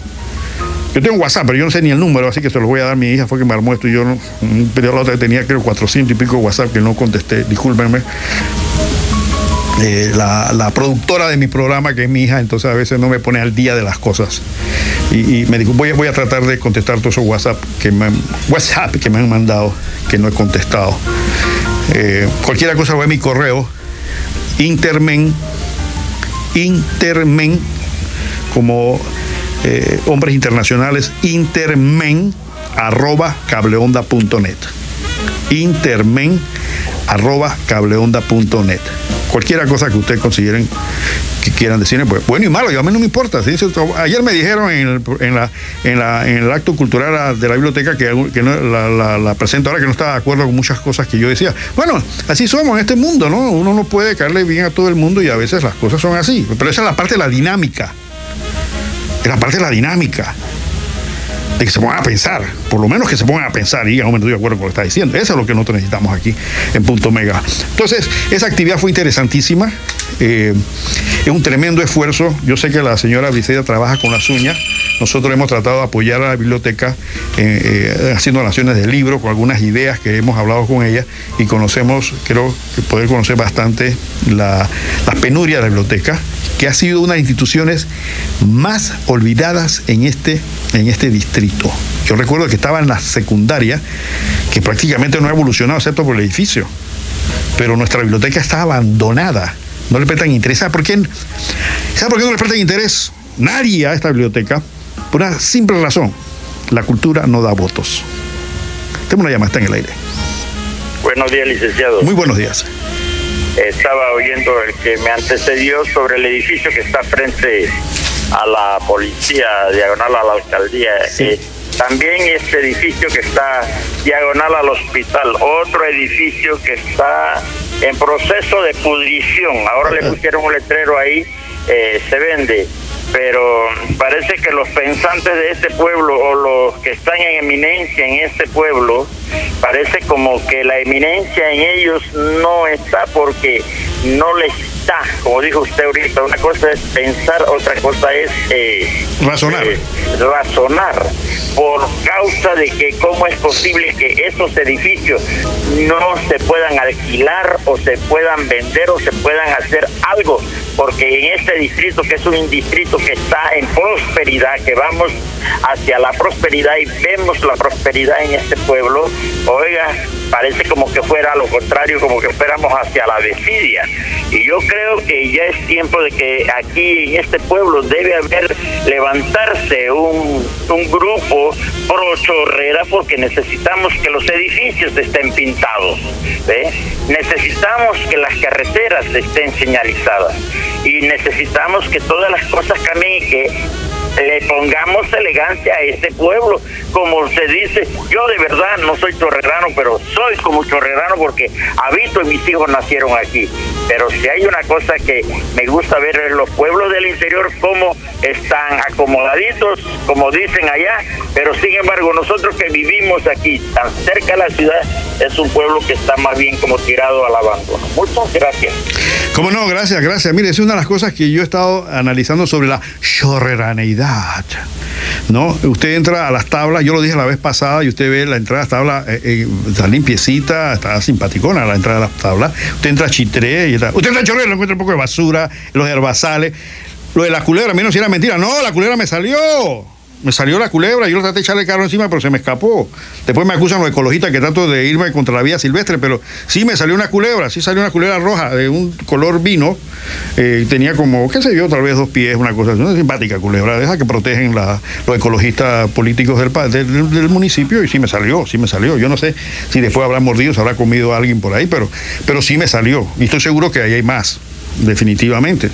Yo tengo WhatsApp, pero yo no sé ni el número, así que se lo voy a dar a mi hija, fue que me armó esto y yo un periodo la otra tenía creo 400 y pico WhatsApp que no contesté, discúlpenme. Eh, la, productora de mi programa, que es mi hija, entonces a veces no me pone al día de las cosas. Y, me dijo, voy, voy a tratar de contestar todos esos WhatsApp que WhatsApp que me han mandado, que no he contestado. Eh, cualquier cosa voy a mi correo, intermen, intermen, como eh, hombres internacionales, intermen arroba cableonda.net. Intermen arroba cableonda.net. Cualquiera cosa que ustedes consideren que quieran decir, pues bueno y malo, yo a mí no me importa. Ayer me dijeron en el, la, en, la, en el acto cultural de la biblioteca que, que la, la, presentadora que no estaba de acuerdo con muchas cosas que yo decía. Bueno, así somos en este mundo, ¿no? Uno no puede caerle bien a todo el mundo y a veces las cosas son así. Pero esa es la parte de la dinámica. Es la parte de la dinámica de que se pongan a pensar, por lo menos que se pongan a pensar y digan, hombre, estoy de acuerdo con lo que está diciendo. Eso es lo que nosotros necesitamos aquí en Punto Mega. Entonces, esa actividad fue interesantísima. Eh, es un tremendo esfuerzo. Yo sé que la señora Briseida trabaja con las uñas. Nosotros hemos tratado de apoyar a la biblioteca eh, eh, haciendo naciones de libros con algunas ideas que hemos hablado con ella y conocemos, creo que poder conocer bastante las penurias de la biblioteca que ha sido una de las instituciones más olvidadas en este, en este distrito. Yo recuerdo que estaba en la secundaria, que prácticamente no ha evolucionado excepto por el edificio, pero nuestra biblioteca está abandonada. No le prestan interés. ¿Sabe por qué? ¿Sabe por qué no le prestan interés? Nadie a esta biblioteca, por una simple razón. La cultura no da votos. Tengo una llamada, está en el aire. Buenos días, licenciado. Muy buenos días estaba oyendo el que me antecedió sobre el edificio que está frente a la policía, diagonal a la alcaldía. Eh, también este edificio que está diagonal al hospital, otro edificio que está en proceso de pudrición. Ahora le pusieron un letrero ahí, eh, se vende pero parece que los pensantes de este pueblo o los que están en eminencia en este pueblo, parece como que la eminencia en ellos no está porque no les está, como dijo usted ahorita, una cosa es pensar, otra cosa es eh, razonar. Eh, razonar por causa de que cómo es posible que esos edificios no se puedan alquilar o se puedan vender o se puedan hacer algo, porque en este distrito, que es un distrito que está en prosperidad, que vamos hacia la prosperidad y vemos la prosperidad en este pueblo, oiga, parece como que fuera lo contrario, como que fuéramos hacia la desidia. Y yo creo que ya es tiempo de que aquí en este pueblo debe haber levantarse un, un grupo pro chorrera porque necesitamos que los edificios estén pintados. Necesitamos que las carreteras estén señalizadas y necesitamos que todas las cosas cambien que le pongamos elegancia a este pueblo. Como se dice, yo de verdad no soy chorrerano, pero soy como chorrerano porque habito y mis hijos nacieron aquí. Pero si hay una cosa que me gusta ver en los pueblos del interior, cómo están acomodaditos, como dicen allá, pero sin embargo nosotros que vivimos aquí tan cerca de la ciudad, es un pueblo que está más bien como tirado al abandono. Muchas gracias. Como no, gracias, gracias. Mire, es una de las cosas que yo he estado analizando sobre la chorreraneidad. ¿No? Usted entra a las tablas, yo lo dije la vez pasada, y usted ve la entrada a las tablas, eh, eh, está limpiecita, está simpaticona la entrada a las tablas. Usted entra a Chitré y está. Usted entra a Chorrera, encuentra un poco de basura, los herbazales. Lo de la culebra, a mí no si era mentira. No, la culebra me salió me salió la culebra, yo traté de echarle el carro encima, pero se me escapó. Después me acusan los ecologistas que trato de irme contra la vía silvestre, pero sí me salió una culebra, sí salió una culebra roja de un color vino. Eh, tenía como, qué sé yo, tal vez dos pies, una cosa, una simpática culebra, de que protegen los ecologistas políticos del, del, del, municipio, y sí me salió, sí me salió. Yo no sé si después habrá mordido, se habrá comido a alguien por ahí, pero, pero sí me salió. Y estoy seguro que ahí hay más definitivamente.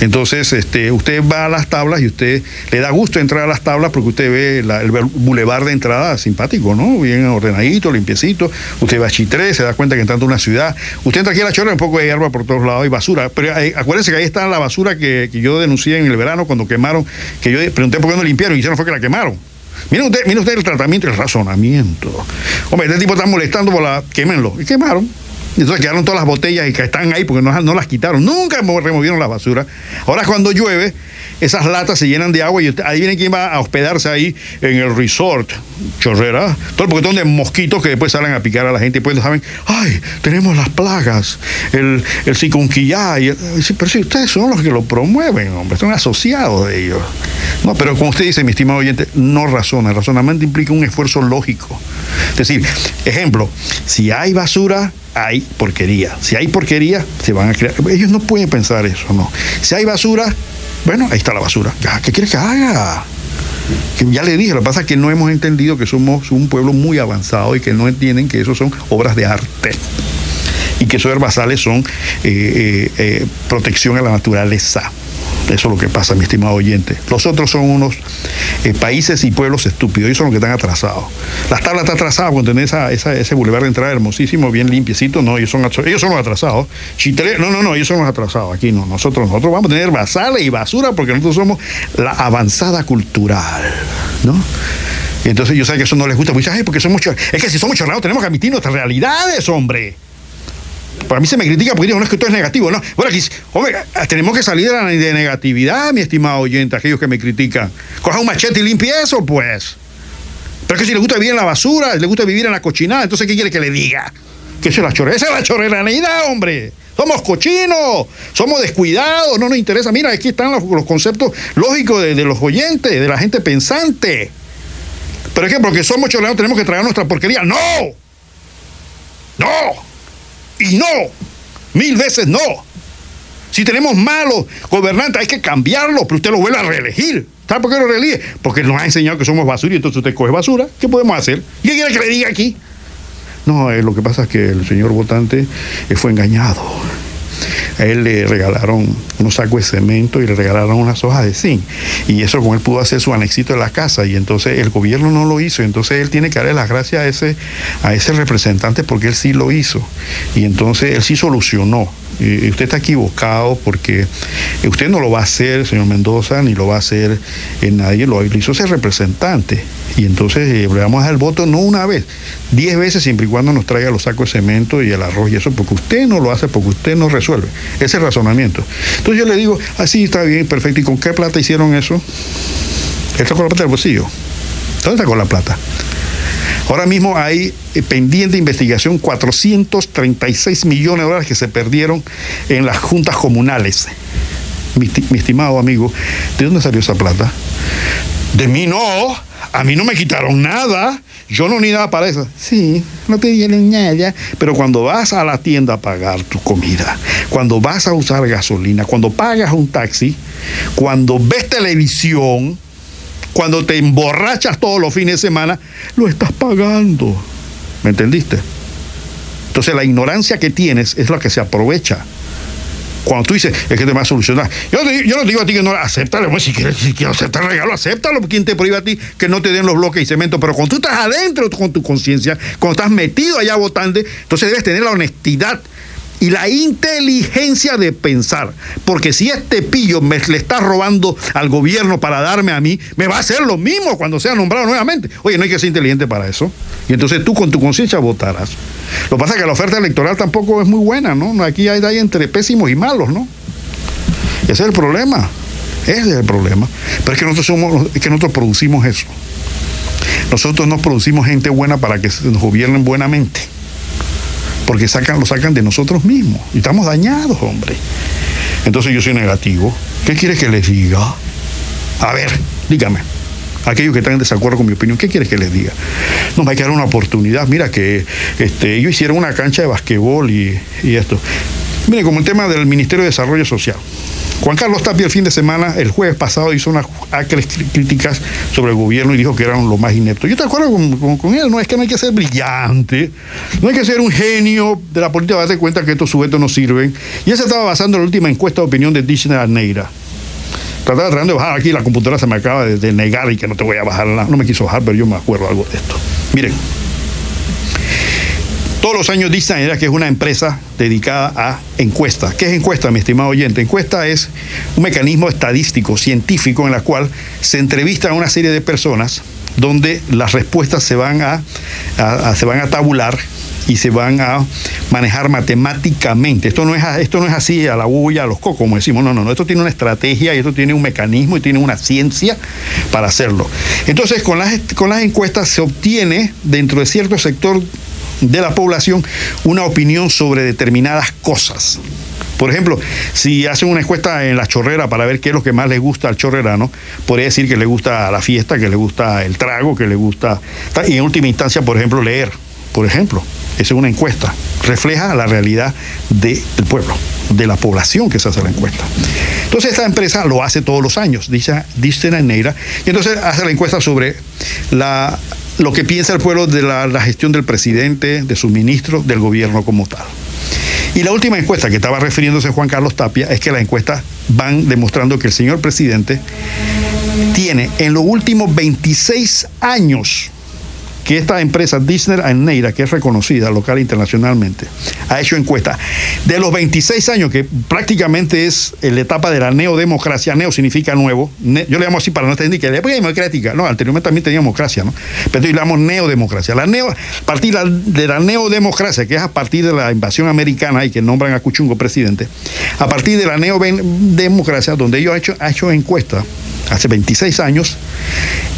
Entonces, este, usted va a las tablas y usted le da gusto entrar a las tablas porque usted ve el bulevar de entrada simpático, ¿no? Bien ordenadito, limpiecito. Usted va a Chitré, se da cuenta que entra en una ciudad. Usted entra aquí a la chorra, un poco de hierba por todos lados y basura. Pero acuérdense que ahí está la basura que, yo denuncié en el verano cuando quemaron, que yo pregunté por qué no limpiaron y hicieron fue que la quemaron. Miren usted, mire usted el tratamiento el razonamiento. Hombre, este tipo está molestando por la. Quémenlo. Y quemaron. Entonces quedaron todas las botellas y que están ahí porque no, no las quitaron. Nunca removieron la basura. Ahora cuando llueve, esas latas se llenan de agua y ahí viene quien va a hospedarse ahí en el resort, chorrera, todo el montón de mosquitos que después salen a picar a la gente y después saben, ay, tenemos las plagas, el, el y pero si ustedes son los que lo promueven, hombre, son asociados de ellos. No, pero como usted dice, mi estimado oyente, no razona, el razonamiento implica un esfuerzo lógico. Es decir, ejemplo, si hay basura, hay porquería. Si hay porquería, se van a crear. Ellos no pueden pensar eso, no. Si hay basura, bueno, ahí está la basura. ¿Qué quieres que haga? Que ya le dije, lo que pasa es que no hemos entendido que somos un pueblo muy avanzado y que no entienden que eso son obras de arte. y que esos herbazales son eh, eh, eh, protección a la naturaleza. Eso es lo que pasa, mi estimado oyente. Los otros son unos eh, países y pueblos estúpidos. Ellos son los que están atrasados. Las tablas están atrasadas esa, esa- ese bulevar de entrada hermosísimo, bien limpiecito. No, ellos son, ellos son los atrasados. No, no, no, ellos son los atrasados. Aquí no. Nosotros, nosotros vamos a tener basales y basura porque nosotros somos la avanzada cultural. ¿No? Entonces yo sé que eso no les gusta. Pues, ay, porque somos Es que si somos chorrados tenemos que admitir nuestras realidades, hombre. Para mí se me critica porque digo, no es que todo es negativo, ¿no? Bueno, aquí, hombre, tenemos que salir de la de negatividad, mi estimado oyente, aquellos que me critican. Coja un machete y limpie eso, pues. Pero es que si le gusta vivir en la basura, le gusta vivir en la cochinada, entonces ¿qué quiere que le diga? Que esa es la chorrera, esa es la chorreranidad, hombre. Somos cochinos, somos descuidados, no nos interesa. Mira, aquí están los, conceptos lógicos de, de los oyentes, de la gente pensante. Pero es que porque somos chorreanos tenemos que traer nuestra porquería. ¡No! ¡No! Y no, mil veces no. Si tenemos malos gobernantes, hay que cambiarlos, pero usted lo vuelve a reelegir. ¿Sabe por qué lo reelige? Porque nos ha enseñado que somos basura y entonces usted coge basura. ¿Qué podemos hacer? ¿Y ¿Qué quiere que le diga aquí? No, eh, lo que pasa es que el señor votante eh, fue engañado. A él le regalaron unos sacos de cemento y le regalaron unas hojas de zinc. Y eso con él pudo hacer su anexito de la casa. Y entonces el gobierno no lo hizo. Entonces él tiene que darle las gracias a ese, a ese representante porque él sí lo hizo. Y entonces él sí solucionó. Y usted está equivocado porque usted no lo va a hacer, señor Mendoza, ni lo va a hacer eh, nadie, lo hizo ese representante. Y entonces eh, le vamos a dar el voto no una vez, diez veces siempre y cuando nos traiga los sacos de cemento y el arroz y eso, porque usted no lo hace, porque usted no resuelve. Ese razonamiento. Entonces yo le digo, así está bien, perfecto. ¿Y con qué plata hicieron eso? Él sacó la plata del bolsillo. ¿Dónde sacó la plata? Ahora mismo hay eh, pendiente investigación 436 millones de dólares que se perdieron en las juntas comunales. Mi, mi estimado amigo, ¿de dónde salió esa plata? De mí no, a mí no me quitaron nada. Yo no ni nada para eso. Sí, no te dieron nada. Pero cuando vas a la tienda a pagar tu comida, cuando vas a usar gasolina, cuando pagas un taxi, cuando ves televisión, cuando te emborrachas todos los fines de semana, lo estás pagando. ¿Me entendiste? Entonces la ignorancia que tienes es la que se aprovecha. Cuando tú dices, es que te va a solucionar. Yo, no digo a ti que no, acéptalo. Pues, si quieres, si quieres aceptar el regalo, acéptalo. ¿Quién te prohíbe a ti que no te den los bloques y cemento? Pero cuando tú estás adentro con tu conciencia, cuando estás metido allá votando, entonces debes tener la honestidad y la inteligencia de pensar. Porque si este pillo me, le está robando al gobierno para darme a mí, me va a hacer lo mismo cuando sea nombrado nuevamente. Oye, no hay que ser inteligente para eso. Y entonces tú con tu conciencia votarás. Lo que pasa es que la oferta electoral tampoco es muy buena, ¿no? Aquí hay, entre pésimos y malos, ¿no? Ese es el problema. Ese es el problema. Pero es que nosotros somos, es que nosotros producimos eso. Nosotros no producimos gente buena para que nos gobiernen buenamente. Porque sacan, lo sacan de nosotros mismos. Y estamos dañados, hombre. Entonces yo soy negativo. ¿Qué quieres que les diga? A ver, dígame. Aquellos que están en desacuerdo con mi opinión, ¿qué quieres que les diga? No, me hay que dar una oportunidad. Mira que este, ellos hicieron una cancha de basquetbol y esto. Mire, como el tema del Ministerio de Desarrollo Social. Juan Carlos Tapia el fin de semana, el jueves pasado, hizo unas acres crí- críticas sobre el gobierno y dijo que eran lo más ineptos. Yo te acuerdo con, con- él, no es que no hay que ser brillante, no hay que ser un genio de la política para darse cuenta que estos sujetos no sirven. Y él se estaba basando en la última encuesta de opinión de Disney Neira. Trataba tratando de bajar aquí, la computadora se me acaba de, de negar y que no te voy a bajar, no me quiso bajar, pero yo me acuerdo algo de esto. Miren, todos los años Disney era que es una empresa dedicada a encuestas. ¿Qué es encuesta, mi estimado oyente? Encuesta es un mecanismo estadístico, científico, en la cual se entrevista a una serie de personas donde las respuestas se van a, se van a tabular y se van a manejar matemáticamente. Esto no es, esto no es así a la bulla, a los cocos, como decimos. No, no, no. Esto tiene una estrategia y esto tiene un mecanismo y tiene una ciencia para hacerlo. Entonces, con las, con las encuestas se obtiene dentro de cierto sector de la población una opinión sobre determinadas cosas. Por ejemplo, si hacen una encuesta en la chorrera para ver qué es lo que más le gusta al chorrerano, podría decir que le gusta la fiesta, que le gusta el trago, que le gusta, y en última instancia, por ejemplo, leer. Por ejemplo, esa es una encuesta, refleja la realidad del pueblo, de la población que se hace la encuesta. Entonces esta empresa lo hace todos los años, dice, dice Neira, y entonces hace la encuesta sobre la, lo que piensa el pueblo de la, gestión del presidente, de sus ministros, del gobierno como tal. Y la última encuesta que estaba refiriéndose Juan Carlos Tapia es que las encuestas van demostrando que el señor presidente tiene en los últimos 26 años que esta empresa Disney Neira, que es reconocida local e internacionalmente, ha hecho encuestas de los 26 años, que prácticamente es la etapa de la neodemocracia, neo significa nuevo, yo le llamo así para no tener que la época democrática, no, anteriormente también tenía democracia, ¿no? Pero le llamamos neodemocracia. La neo, a partir de la neodemocracia, que es a partir de la invasión americana y que nombran a Cuchungo presidente, a partir de la neodemocracia, donde ellos han hecho, han hecho encuestas hace 26 años,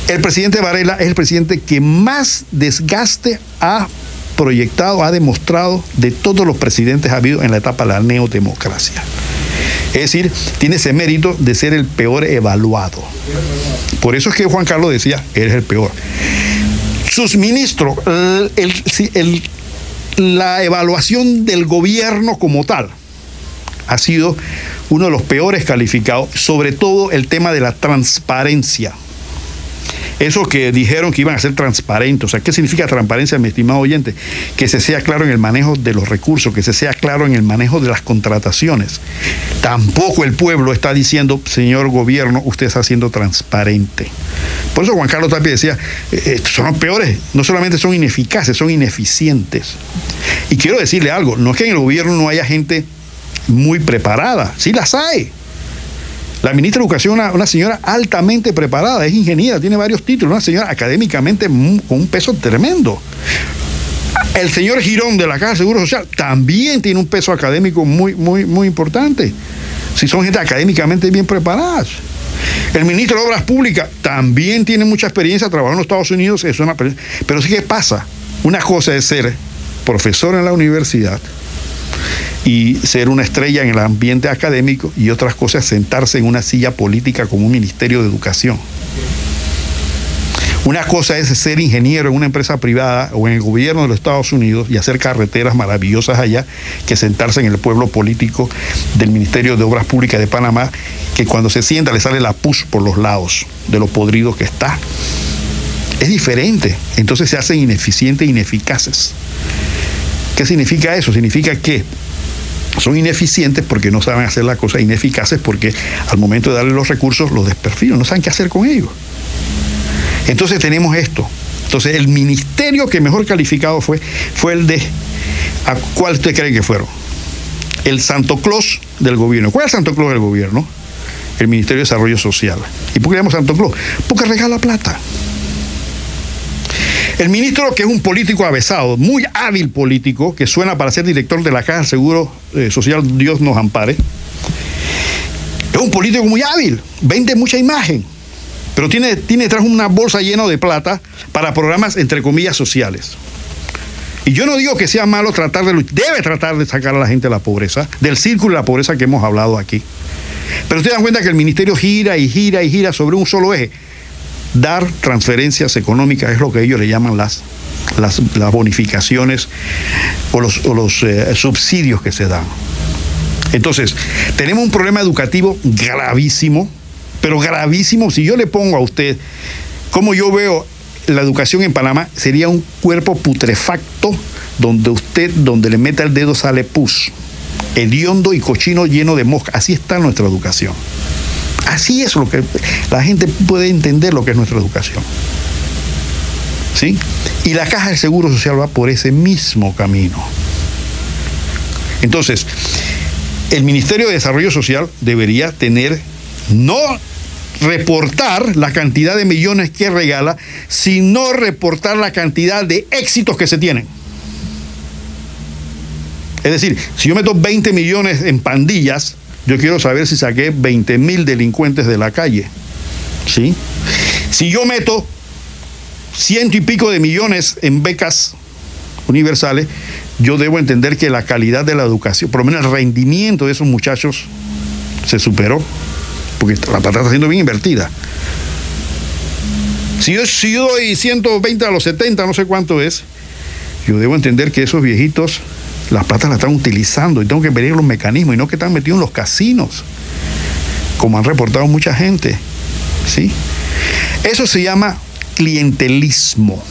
el presidente Varela es el presidente que más desgaste ha proyectado, ha demostrado de todos los presidentes habido en la etapa de la neodemocracia. Es decir, tiene ese mérito de ser el peor evaluado. Por eso es que Juan Carlos decía, eres el peor. Sus ministros, la evaluación del gobierno como tal ha sido uno de los peores calificados, sobre todo el tema de la transparencia. Eso que dijeron que iban a ser transparentes. O sea, ¿qué significa transparencia, mi estimado oyente? Que se sea claro en el manejo de los recursos, que se sea claro en el manejo de las contrataciones. Tampoco el pueblo está diciendo, señor gobierno, usted está siendo transparente. Por eso Juan Carlos Tapia decía, eh, son los peores, no solamente son ineficaces, son ineficientes. Y quiero decirle algo, no es que en el gobierno no haya gente muy preparada, sí las hay. La ministra de Educación es una, señora altamente preparada, es ingeniera, tiene varios títulos, una señora académicamente con un peso tremendo. El señor Girón de la Caja de Seguro Social también tiene un peso académico muy, muy, muy importante. Si son gente académicamente bien preparadas. El ministro de Obras Públicas también tiene mucha experiencia trabajando en los Estados Unidos, es una, pero sí que pasa. Una cosa es ser profesor en la universidad y ser una estrella en el ambiente académico y otras cosas sentarse en una silla política como un ministerio de educación. Una cosa es ser ingeniero en una empresa privada o en el gobierno de los Estados Unidos y hacer carreteras maravillosas allá, que sentarse en el pueblo político del Ministerio de Obras Públicas de Panamá, que cuando se sienta le sale la pus por los lados de lo podrido que está. Es diferente, entonces se hacen ineficientes e ineficaces. ¿Qué significa eso? Significa que son ineficientes porque no saben hacer las cosas, ineficaces porque al momento de darle los recursos los desperfilan, no saben qué hacer con ellos. Entonces tenemos esto. Entonces el ministerio que mejor calificado fue fue el de ¿a cuál usted cree que fueron? El Santo Claus del gobierno. ¿Cuál es el Santo Claus del gobierno? El Ministerio de Desarrollo Social. ¿Y por qué llamamos Santo Claus? Porque regala plata. El ministro, que es un político avesado, muy hábil político, que suena para ser director de la Caja de Seguro eh, Social, Dios nos ampare, es un político muy hábil, vende mucha imagen, pero tiene, tiene detrás una bolsa llena de plata para programas, entre comillas, sociales. Y yo no digo que sea malo tratar de debe tratar de sacar a la gente de la pobreza, del círculo de la pobreza que hemos hablado aquí. Pero ustedes dan cuenta que el ministerio gira y gira y gira sobre un solo eje dar transferencias económicas, es lo que ellos le llaman las, las, bonificaciones o los, eh, subsidios que se dan. Entonces, tenemos un problema educativo gravísimo, pero gravísimo. Si yo le pongo a usted cómo yo veo la educación en Panamá, sería un cuerpo putrefacto donde usted, donde le meta el dedo sale pus, hediondo y cochino lleno de mosca. Así está nuestra educación. Así es lo que la gente puede entender lo que es nuestra educación. ¿Sí? Y la caja de seguro social va por ese mismo camino. Entonces, el Ministerio de Desarrollo Social debería tener, no reportar la cantidad de millones que regala, sino reportar la cantidad de éxitos que se tienen. Es decir, si yo meto 20 millones en pandillas, yo quiero saber si saqué 20 mil delincuentes de la calle. ¿Sí? Si yo meto ciento y pico de millones en becas universales, yo debo entender que la calidad de la educación, por lo menos el rendimiento de esos muchachos se superó, porque la plata está siendo bien invertida. Si yo, si yo doy 120 a los 70, no sé cuánto es, yo debo entender que esos viejitos las plata las están utilizando y tengo que ver los mecanismos y no que están metidos en los casinos, como han reportado mucha gente. ¿sí? Eso se llama clientelismo.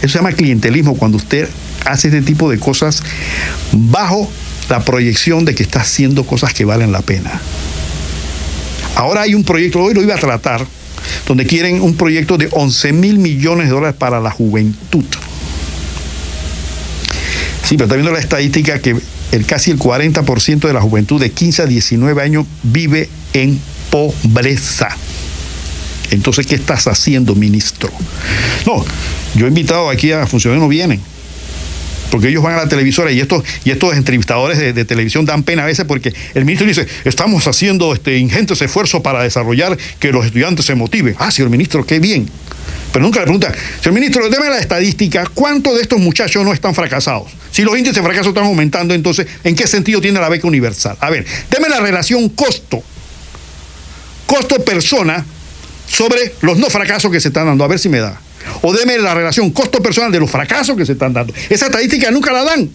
Eso se llama clientelismo cuando usted hace este tipo de cosas bajo la proyección de que está haciendo cosas que valen la pena. Ahora hay un proyecto, hoy lo iba a tratar, donde quieren un proyecto de 11 mil millones de dólares para la juventud. Sí, pero está viendo la estadística que el casi el 40% de la juventud de 15 a 19 años vive en pobreza. Entonces, ¿qué estás haciendo, ministro? No, yo he invitado aquí a funcionarios, no vienen porque ellos van a la televisora y estos, y estos entrevistadores de, televisión dan pena a veces porque el ministro dice, estamos haciendo este, ingentes esfuerzos para desarrollar que los estudiantes se motiven. Ah, señor ministro, qué bien. Pero nunca le pregunta, señor ministro, déme la estadística, ¿cuántos de estos muchachos no están fracasados? Si los índices de fracaso están aumentando, entonces, ¿en qué sentido tiene la beca universal? A ver, deme la relación costo, costo persona sobre los no fracasos que se están dando, a ver si me da o deme la relación costo personal de los fracasos que se están dando. Esa estadística nunca la dan.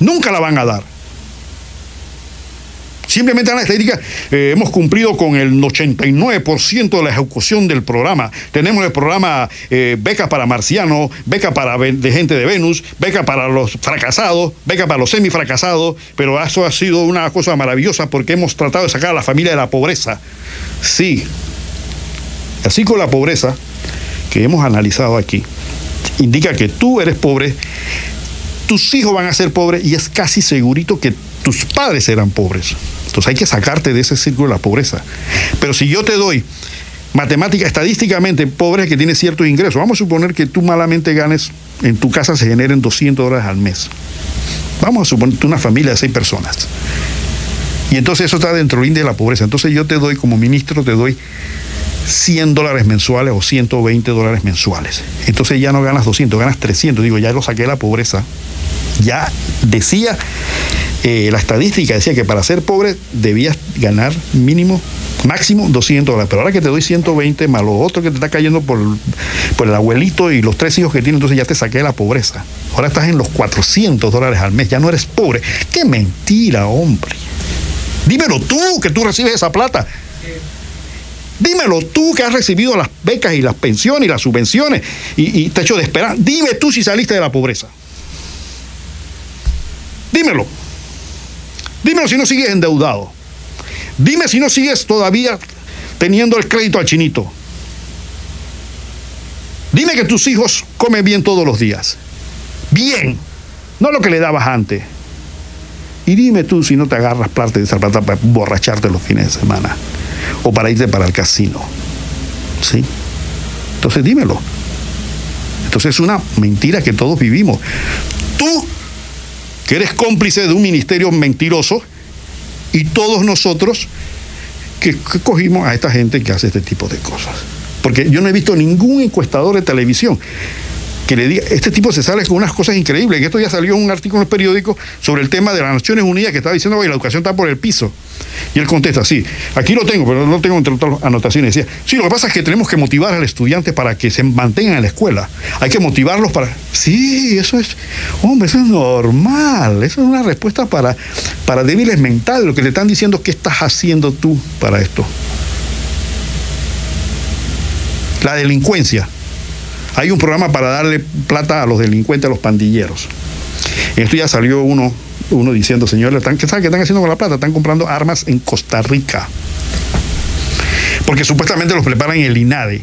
Nunca la van a dar. Simplemente dan la estadística, eh, hemos cumplido con el 89% de la ejecución del programa. Tenemos el programa eh, beca para marcianos, beca para de gente de Venus, beca para los fracasados, beca para los semifracasados, pero eso ha sido una cosa maravillosa porque hemos tratado de sacar a la familia de la pobreza. Sí. Así con la pobreza, que hemos analizado aquí indica que tú eres pobre, tus hijos van a ser pobres y es casi segurito que tus padres serán pobres. Entonces hay que sacarte de ese círculo de la pobreza. Pero si yo te doy matemática, estadísticamente, pobres que tienen ciertos ingresos, vamos a suponer que tú malamente ganes, en tu casa se generen 200 dólares al mes. Vamos a suponer una familia de seis personas. Y entonces eso está dentro de la pobreza. Entonces yo te doy, como ministro, te doy 100 dólares mensuales o 120 dólares mensuales. Entonces ya no ganas 200, ganas 300. Digo, ya lo saqué de la pobreza. Ya decía, eh, la estadística decía que para ser pobre debías ganar mínimo, máximo 200 dólares. Pero ahora que te doy 120 más lo otro que te está cayendo por, por el abuelito y los tres hijos que tienes, entonces ya te saqué de la pobreza. Ahora estás en los 400 dólares al mes, ya no eres pobre. ¡Qué mentira, hombre! Dímelo tú, que tú recibes esa plata. Dímelo tú que has recibido las becas y las pensiones y las subvenciones y, te hecho de esperar. Dime tú si saliste de la pobreza. Dímelo. Dímelo si no sigues endeudado. Dime si no sigues todavía teniendo el crédito al chinito. Dime que tus hijos comen bien todos los días. Bien. No lo que le dabas antes. Y dime tú si no te agarras plata de esa plata para borracharte los fines de semana o para irte para el casino. ¿Sí? Entonces dímelo. Entonces es una mentira que todos vivimos. Tú, que eres cómplice de un ministerio mentiroso, y todos nosotros que, que cogimos a esta gente que hace este tipo de cosas. Porque yo no he visto ningún encuestador de televisión que este tipo se sale con unas cosas increíbles. En esto ya salió un artículo en el periódico sobre el tema de las Naciones Unidas que estaba diciendo, que la educación está por el piso. Y él contesta, sí, aquí lo tengo, pero no tengo entre anotaciones. Decía, sí, lo que pasa es que tenemos que motivar al estudiante para que se mantengan en la escuela. Hay que motivarlos para... Sí, eso es, hombre, eso es normal. Eso es una respuesta para, para débiles mentales. Lo que le están diciendo, ¿qué estás haciendo tú para esto? La delincuencia. Hay un programa para darle plata a los delincuentes, a los pandilleros. Esto ya salió uno, uno diciendo, señores, ¿qué qué están haciendo con la plata? Están comprando armas en Costa Rica. Porque supuestamente los preparan en el INADE.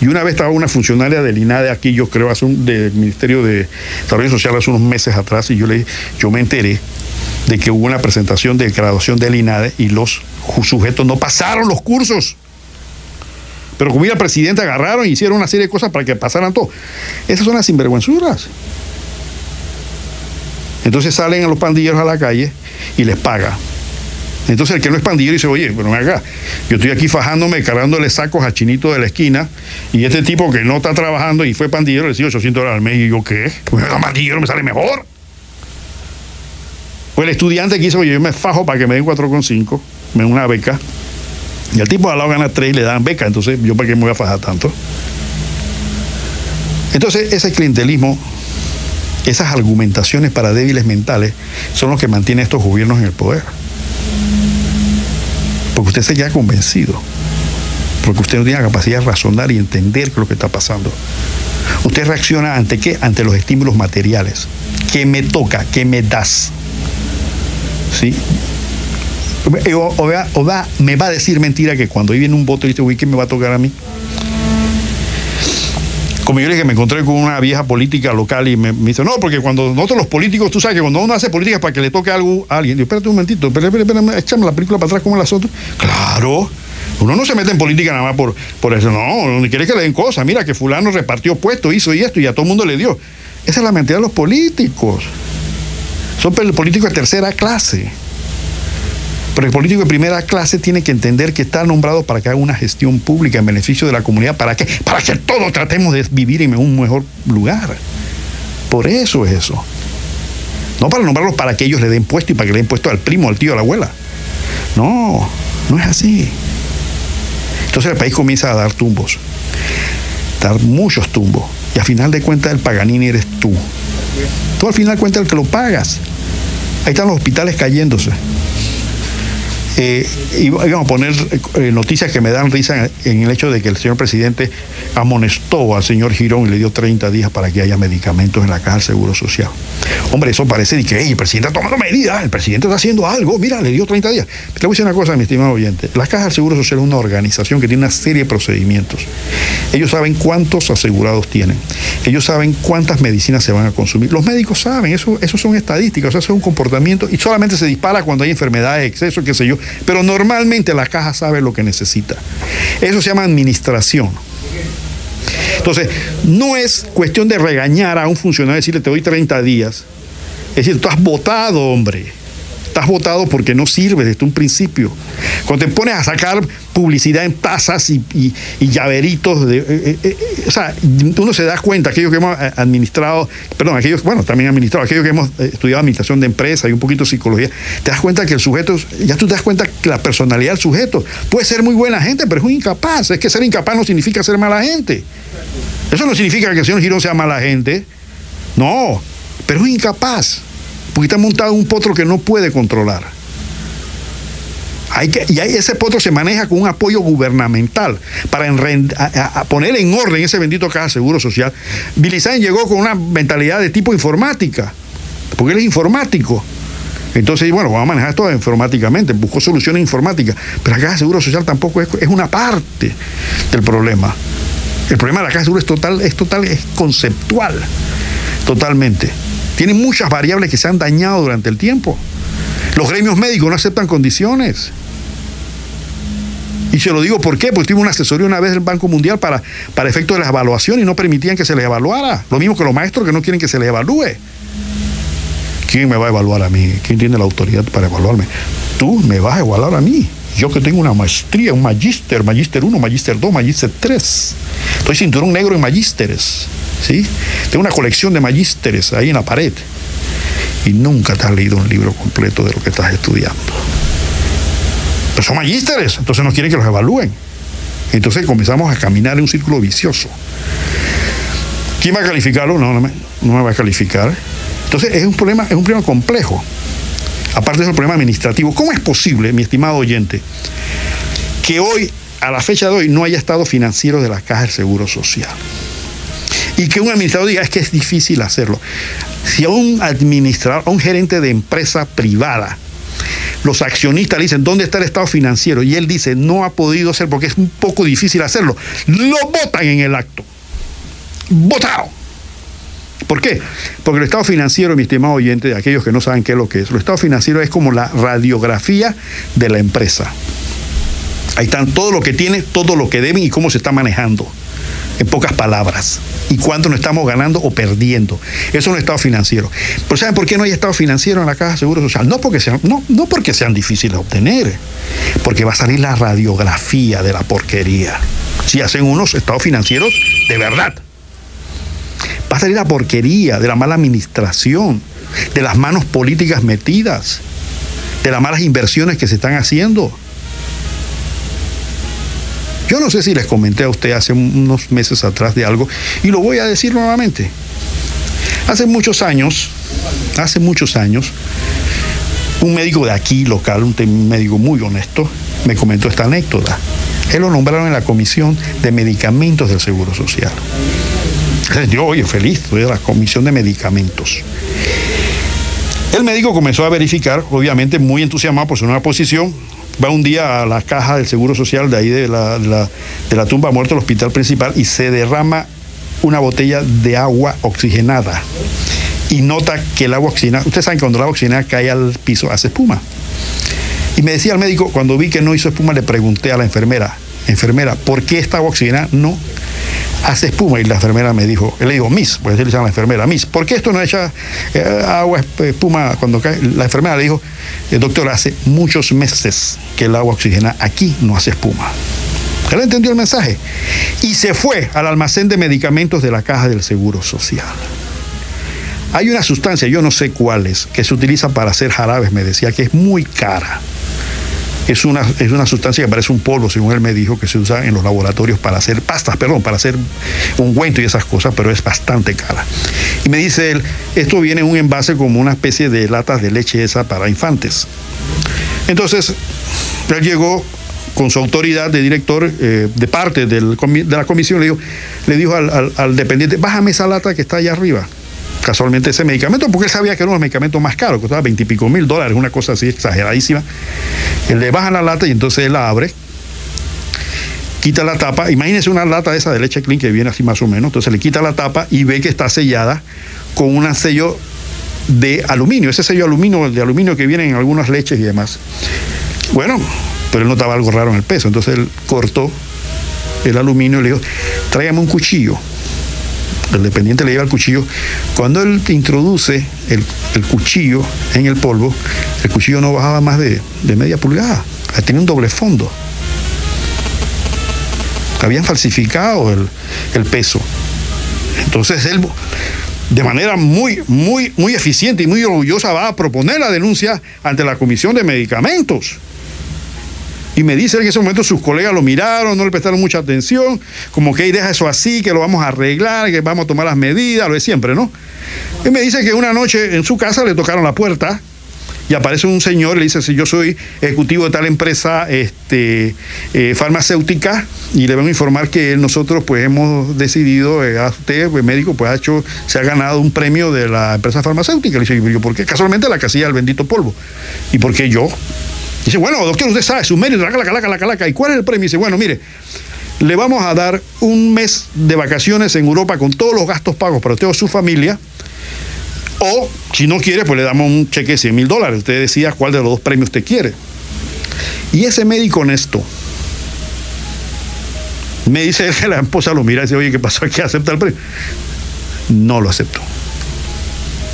Y una vez estaba una funcionaria del INADE aquí, yo creo, hace un, del Ministerio de Desarrollo Social hace unos meses atrás, y yo, le, yo me enteré de que hubo una presentación de graduación del INADE y los sujetos no pasaron los cursos. Pero como era presidente, agarraron y hicieron una serie de cosas para que pasaran todo. Esas son las sinvergüenzuras. Entonces salen a los pandilleros a la calle y les paga. Entonces el que no es pandillero dice, oye, pero me acá, yo estoy aquí fajándome, cargándole sacos a Chinito de la esquina, y este tipo que no está trabajando y fue pandillero le recibe 800 dólares al mes, y yo, ¿qué? Pues el pandillero me sale mejor. Pues el estudiante que dice, oye, yo me fajo para que me den 4,5, me den una beca, y al tipo al lado gana tres y le dan beca, entonces yo para qué me voy a fajar tanto. Entonces ese clientelismo, esas argumentaciones para débiles mentales son los que mantienen estos gobiernos en el poder. Porque usted se queda convencido. porque usted no tiene la capacidad de razonar y entender lo que está pasando. Usted reacciona ante qué? Ante los estímulos materiales. ¿Qué me toca? ¿Ququé me das? ¿Sí? O, va, me va a decir mentira que cuando viene un voto y dice, uy, ¿qué me va a tocar a mí? Como yo le dije, me encontré con una vieja política local y me, dice, no, porque cuando nosotros los políticos, tú sabes que cuando uno hace política para que le toque algo a alguien, yo, espérate un momentito, espérate, espérate, échame la película para atrás como las otras. Claro. Uno no se mete en política nada más por, por eso, no, uno quiere que le den cosas. Mira que fulano repartió puestos, hizo y esto, y a todo el mundo le dio. Esa es la mentira de los políticos. Son políticos de tercera clase. Pero el político de primera clase tiene que entender que está nombrado para que haga una gestión pública en beneficio de la comunidad. ¿Para qué? Para que todos tratemos de vivir en un mejor lugar. Por eso es eso. No para nombrarlos para que ellos le den puesto y para que le den puesto al primo, al tío, a la abuela. No, no es así. Entonces el país comienza a dar tumbos. Dar muchos tumbos. Y al final de cuentas el Paganini eres tú. Tú al final cuentas el que lo pagas. Ahí están los hospitales cayéndose. Eh, y vamos a poner eh, noticias que me dan risa en el hecho de que el señor presidente amonestó al señor Girón y le dio 30 días para que haya medicamentos en la caja del Seguro Social. Hombre, eso parece de que el presidente está tomando medidas, el presidente está haciendo algo, mira, le dio 30 días. Te voy a decir una cosa, mi estimado oyente. La caja del Seguro Social es una organización que tiene una serie de procedimientos. Ellos saben cuántos asegurados tienen. Ellos saben cuántas medicinas se van a consumir. Los médicos saben, eso, eso son estadísticas, o sea, eso es un comportamiento y solamente se dispara cuando hay enfermedades, exceso, qué sé yo. Pero normalmente la caja sabe lo que necesita. Eso se llama administración. Entonces, no es cuestión de regañar a un funcionario y decirle te doy 30 días. Es decir, tú has votado, hombre estás votado porque no sirve desde un principio. Cuando te pones a sacar publicidad en tazas y, llaveritos, eh, eh, eh, o sea, uno se da cuenta, aquellos que hemos administrado, perdón, aquellos, bueno, también administrado, aquellos que hemos estudiado administración de empresas y un poquito de psicología, te das cuenta que el sujeto, ya tú te das cuenta que la personalidad del sujeto puede ser muy buena gente, pero es un incapaz. Es que ser incapaz no significa ser mala gente. Eso no significa que el señor Girón sea mala gente. No, pero es incapaz porque está montado en un potro que no puede controlar. Y ese potro se maneja con un apoyo gubernamental para poner en orden ese bendito caja seguro social. Billy llegó con una mentalidad de tipo informática, porque él es informático. Entonces, bueno, vamos a manejar esto informáticamente, buscó soluciones informáticas, pero la Caja de Seguro Social tampoco es, es, una parte del problema. El problema de la Caja de Seguro es total, es total, es conceptual, totalmente. Tiene muchas variables que se han dañado durante el tiempo. Los gremios médicos no aceptan condiciones. Y se lo digo por qué, porque tuve una asesoría una vez del Banco Mundial para, para efectos de la evaluación y no permitían que se les evaluara. Lo mismo que los maestros que no quieren que se les evalúe. ¿Quién me va a evaluar a mí? ¿Quién tiene la autoridad para evaluarme? Tú me vas a evaluar a mí. Yo que tengo una maestría, un magíster, magíster 1, magíster 2, magíster 3. Estoy cinturón negro en magísteres. ¿sí? Tengo una colección de magísteres ahí en la pared. Y nunca te has leído un libro completo de lo que estás estudiando. Pero son magísteres, entonces no quieren que los evalúen. Entonces comenzamos a caminar en un círculo vicioso. ¿Quién va a calificarlo? No, no me, no me va a calificar. Entonces es un problema, es un problema complejo. Aparte un problema administrativo. ¿Cómo es posible, mi estimado oyente, que hoy, a la fecha de hoy, no haya estado financiero de la Caja del Seguro Social? y que un administrador diga es que es difícil hacerlo. Si a un administrador, a un gerente de empresa privada, los accionistas le dicen, ¿dónde está el estado financiero? Y él dice, no ha podido ser porque es un poco difícil hacerlo. Lo votan en el acto. Votado. ¿Por qué? Porque el estado financiero, mi estimado oyente, de aquellos que no saben qué es lo que es, el estado financiero es como la radiografía de la empresa. Ahí están todo lo que tiene, todo lo que deben y cómo se está manejando en pocas palabras. Y cuánto nos estamos ganando o perdiendo. Eso es un estado financiero. Pero ¿saben por qué no hay estado financiero en la Caja de Seguro Social? No porque sean, no, no porque sean difíciles de obtener, porque va a salir la radiografía de la porquería. Si hacen unos estados financieros de verdad. Va a salir la porquería de la mala administración, de las manos políticas metidas, de las malas inversiones que se están haciendo yo no sé si les comenté a usted hace unos meses atrás de algo y lo voy a decir nuevamente. Hace muchos años, hace muchos años, un médico de aquí local, un médico muy honesto, me comentó esta anécdota. Él lo nombraron en la Comisión de Medicamentos del Seguro Social. Yo, oye, feliz, estoy de la Comisión de Medicamentos. El médico comenzó a verificar, obviamente muy entusiasmado por su nueva posición, va un día a la caja del Seguro Social de ahí de la, de la, tumba muerta del hospital principal y se derrama una botella de agua oxigenada y nota que el agua oxigenada, ustedes saben que cuando el agua oxigenada cae al piso hace espuma. Y me decía el médico, cuando vi que no hizo espuma, le pregunté a la enfermera, enfermera, ¿por qué esta agua oxigenada no hace espuma? Y la enfermera me dijo, le digo, Miss, pues decirle a la enfermera, Miss, ¿por qué esto no echa eh, agua, espuma cuando cae? La enfermera le dijo, el doctor, hace muchos meses que el agua oxigenada aquí no hace espuma. Él entendió el mensaje y se fue al almacén de medicamentos de la caja del Seguro Social. Hay una sustancia, yo no sé cuál es, que se utiliza para hacer jarabes, me decía, que es muy cara. Es una, es una sustancia que parece un polvo, según él me dijo, que se usa en los laboratorios para hacer pastas, perdón, para hacer ungüento y esas cosas, pero es bastante cara. Y me dice él, esto viene en un envase como una especie de latas de leche esa para infantes. Entonces, él llegó con su autoridad de director, eh, de parte del, de la comisión, le dijo, le dijo al, al, al dependiente, bájame esa lata que está allá arriba casualmente ese medicamento, porque él sabía que era los medicamentos más caros, costaba veintipico mil dólares, una cosa así exageradísima. Él le baja la lata y entonces él la abre, quita la tapa, imagínese una lata esa de leche clean que viene así más o menos, entonces le quita la tapa y ve que está sellada con un sello de aluminio, ese sello aluminio, de aluminio que viene en algunas leches y demás. Bueno, pero él notaba algo raro en el peso, entonces él cortó el aluminio y le dijo, tráigame un cuchillo el dependiente le lleva el cuchillo. Cuando él introduce el, cuchillo en el polvo, el cuchillo no bajaba más de, de media pulgada. Tenía un doble fondo. Habían falsificado el, el peso. Entonces él, de manera muy, muy, muy eficiente y muy orgullosa, va a proponer la denuncia ante la Comisión de Medicamentos. Y me dice que en ese momento sus colegas lo miraron, no le prestaron mucha atención, como que deja eso así, que lo vamos a arreglar, que vamos a tomar las medidas, lo de siempre, ¿no? Y me dice que una noche en su casa le tocaron la puerta y aparece un señor y le dice, si yo soy ejecutivo de tal empresa este, eh, farmacéutica y le vengo a informar que nosotros pues hemos decidido, eh, a usted, pues, médico, pues ha hecho, se ha ganado un premio de la empresa farmacéutica. Le dice, ¿por qué? Casualmente la casilla del bendito polvo. ¿Y por qué yo? Dice, bueno, doctor, usted sabe, su mérito, la calaca, la calaca, la ¿Y cuál es el premio? Dice, bueno, mire, le vamos a dar un mes de vacaciones en Europa con todos los gastos pagos para usted o su familia. O, si no quiere, pues le damos un cheque de 100 mil dólares. Usted decida cuál de los dos premios usted quiere. Y ese médico honesto me dice que la esposa lo mira y dice, oye, ¿qué pasó aquí? ¿Acepta el premio? No lo aceptó.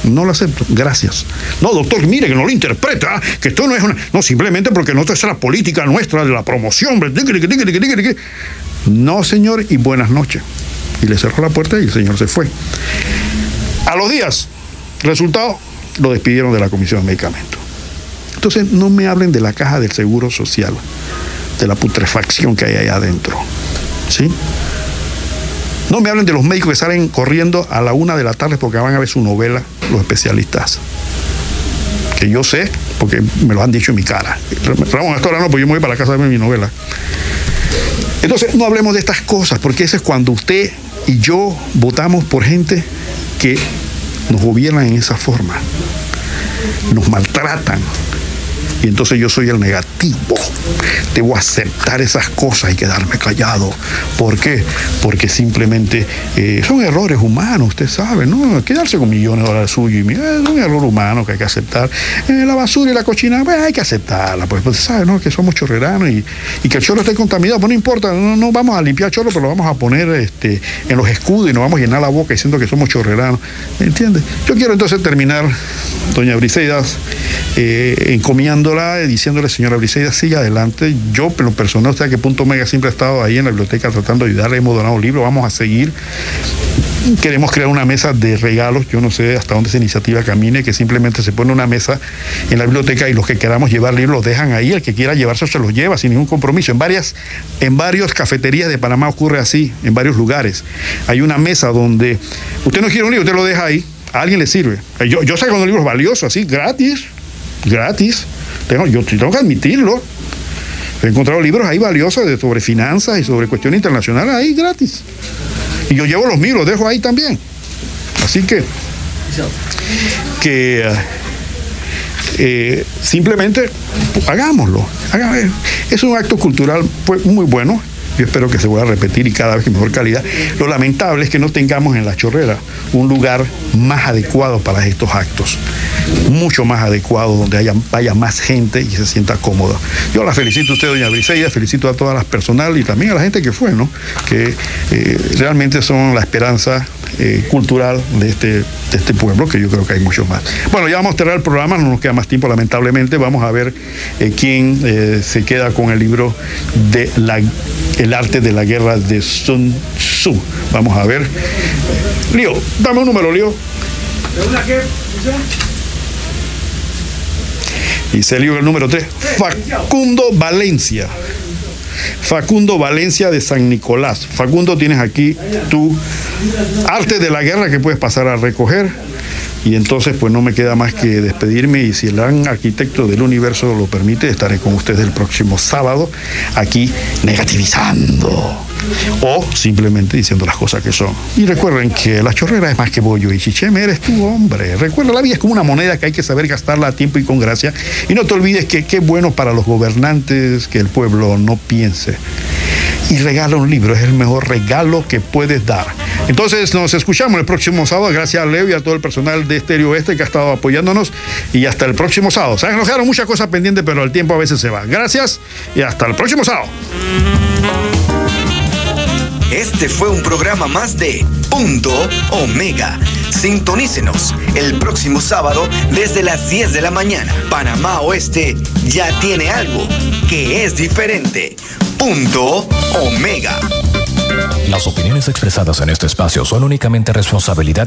No lo acepto, gracias. No, doctor, mire que no lo interpreta, que esto no es una. No, simplemente porque no es la política nuestra de la promoción. No, señor, y buenas noches. Y le cerró la puerta y el señor se fue. A los días, resultado, lo despidieron de la Comisión de Medicamentos. Entonces, no me hablen de la caja del Seguro Social, de la putrefacción que hay allá adentro. ¿Sí? No me hablen de los médicos que salen corriendo a la una de la tarde porque van a ver su novela, los especialistas. Que yo sé, porque me lo han dicho en mi cara. Ramón, hasta ahora no, porque yo me voy para la casa a ver mi novela. Entonces, no hablemos de estas cosas, porque eso es cuando usted y yo votamos por gente que nos gobiernan en esa forma. Nos maltratan, y entonces yo soy el negativo. Debo aceptar esas cosas y quedarme callado. ¿Por qué? Porque simplemente eh, son errores humanos, usted sabe, ¿no? Quedarse con millones de dólares suyos y es un error humano que hay que aceptar. Eh, la basura y la cochina, pues hay que aceptarla, pues, pues sabe, ¿no? Que somos chorreranos y, y, que el chorro esté contaminado, pues no importa, no, no vamos a limpiar el chorro, pero lo vamos a poner este, en los escudos y nos vamos a llenar la boca diciendo que somos chorreranos. ¿Entiende? Yo quiero entonces terminar, doña Briseidas, eh, encomiando diciéndole, señora Briseida, siga adelante. Yo, lo personal, usted a qué punto Mega siempre ha estado ahí en la biblioteca tratando de ayudarle, hemos donado libros, vamos a seguir. Queremos crear una mesa de regalos, yo no sé hasta dónde esa iniciativa camine, que simplemente se pone una mesa en la biblioteca y los que queramos llevar libros los dejan ahí, el que quiera llevarse se los lleva sin ningún compromiso. En varias, en varias cafeterías de Panamá ocurre así, en varios lugares. Hay una mesa donde usted no quiere un libro, usted lo deja ahí, a alguien le sirve. Yo, yo saco unos libros valiosos, así, gratis, gratis. Tengo, yo tengo que admitirlo. He encontrado libros ahí valiosos sobre finanzas y sobre cuestiones internacionales ahí gratis. Y yo llevo los míos, los dejo ahí también. Así que, que eh, simplemente hagámoslo. Es un acto cultural pues, muy bueno. Yo espero que se vuelva a repetir y cada vez con mejor calidad. Lo lamentable es que no tengamos en la chorrera un lugar más adecuado para estos actos, mucho más adecuado, donde haya, más gente y se sienta cómoda. Yo la felicito a usted, doña Briseida, felicito a todas las personal y también a la gente que fue, ¿no? Que eh, realmente son la esperanza eh, cultural de este, de este pueblo, que yo creo que hay mucho más. Bueno, ya vamos a cerrar el programa, no nos queda más tiempo lamentablemente, vamos a ver eh, quién eh, se queda con el libro de la, El arte de la guerra de Sun Tzu. Vamos a ver. Lío, dame un número, Lío. Y se el número 3, Facundo Valencia. Facundo Valencia de San Nicolás. Facundo, tienes aquí tu arte de la guerra que puedes pasar a recoger. Y entonces pues no me queda más que despedirme y si el gran arquitecto del universo lo permite, estaré con ustedes el próximo sábado aquí negativizando o simplemente diciendo las cosas que son. Y recuerden que la chorrera es más que bollo y chicheme eres tu hombre. Recuerda, la vida es como una moneda que hay que saber gastarla a tiempo y con gracia. Y no te olvides que qué bueno para los gobernantes que el pueblo no piense y regala un libro. Es el mejor regalo que puedes dar. Entonces nos escuchamos el próximo sábado. Gracias a Leo y a todo el personal de Estéreo Este que ha estado apoyándonos. Y hasta el próximo sábado. Saben, nos quedaron muchas cosas pendientes, pero el tiempo a veces se va. Gracias y hasta el próximo sábado. Este fue un programa más de Punto Omega. Sintonícenos el próximo sábado desde las 10 de la mañana. Panamá Oeste ya tiene algo que es diferente. Punto Omega. Las opiniones expresadas en este espacio son únicamente responsabilidad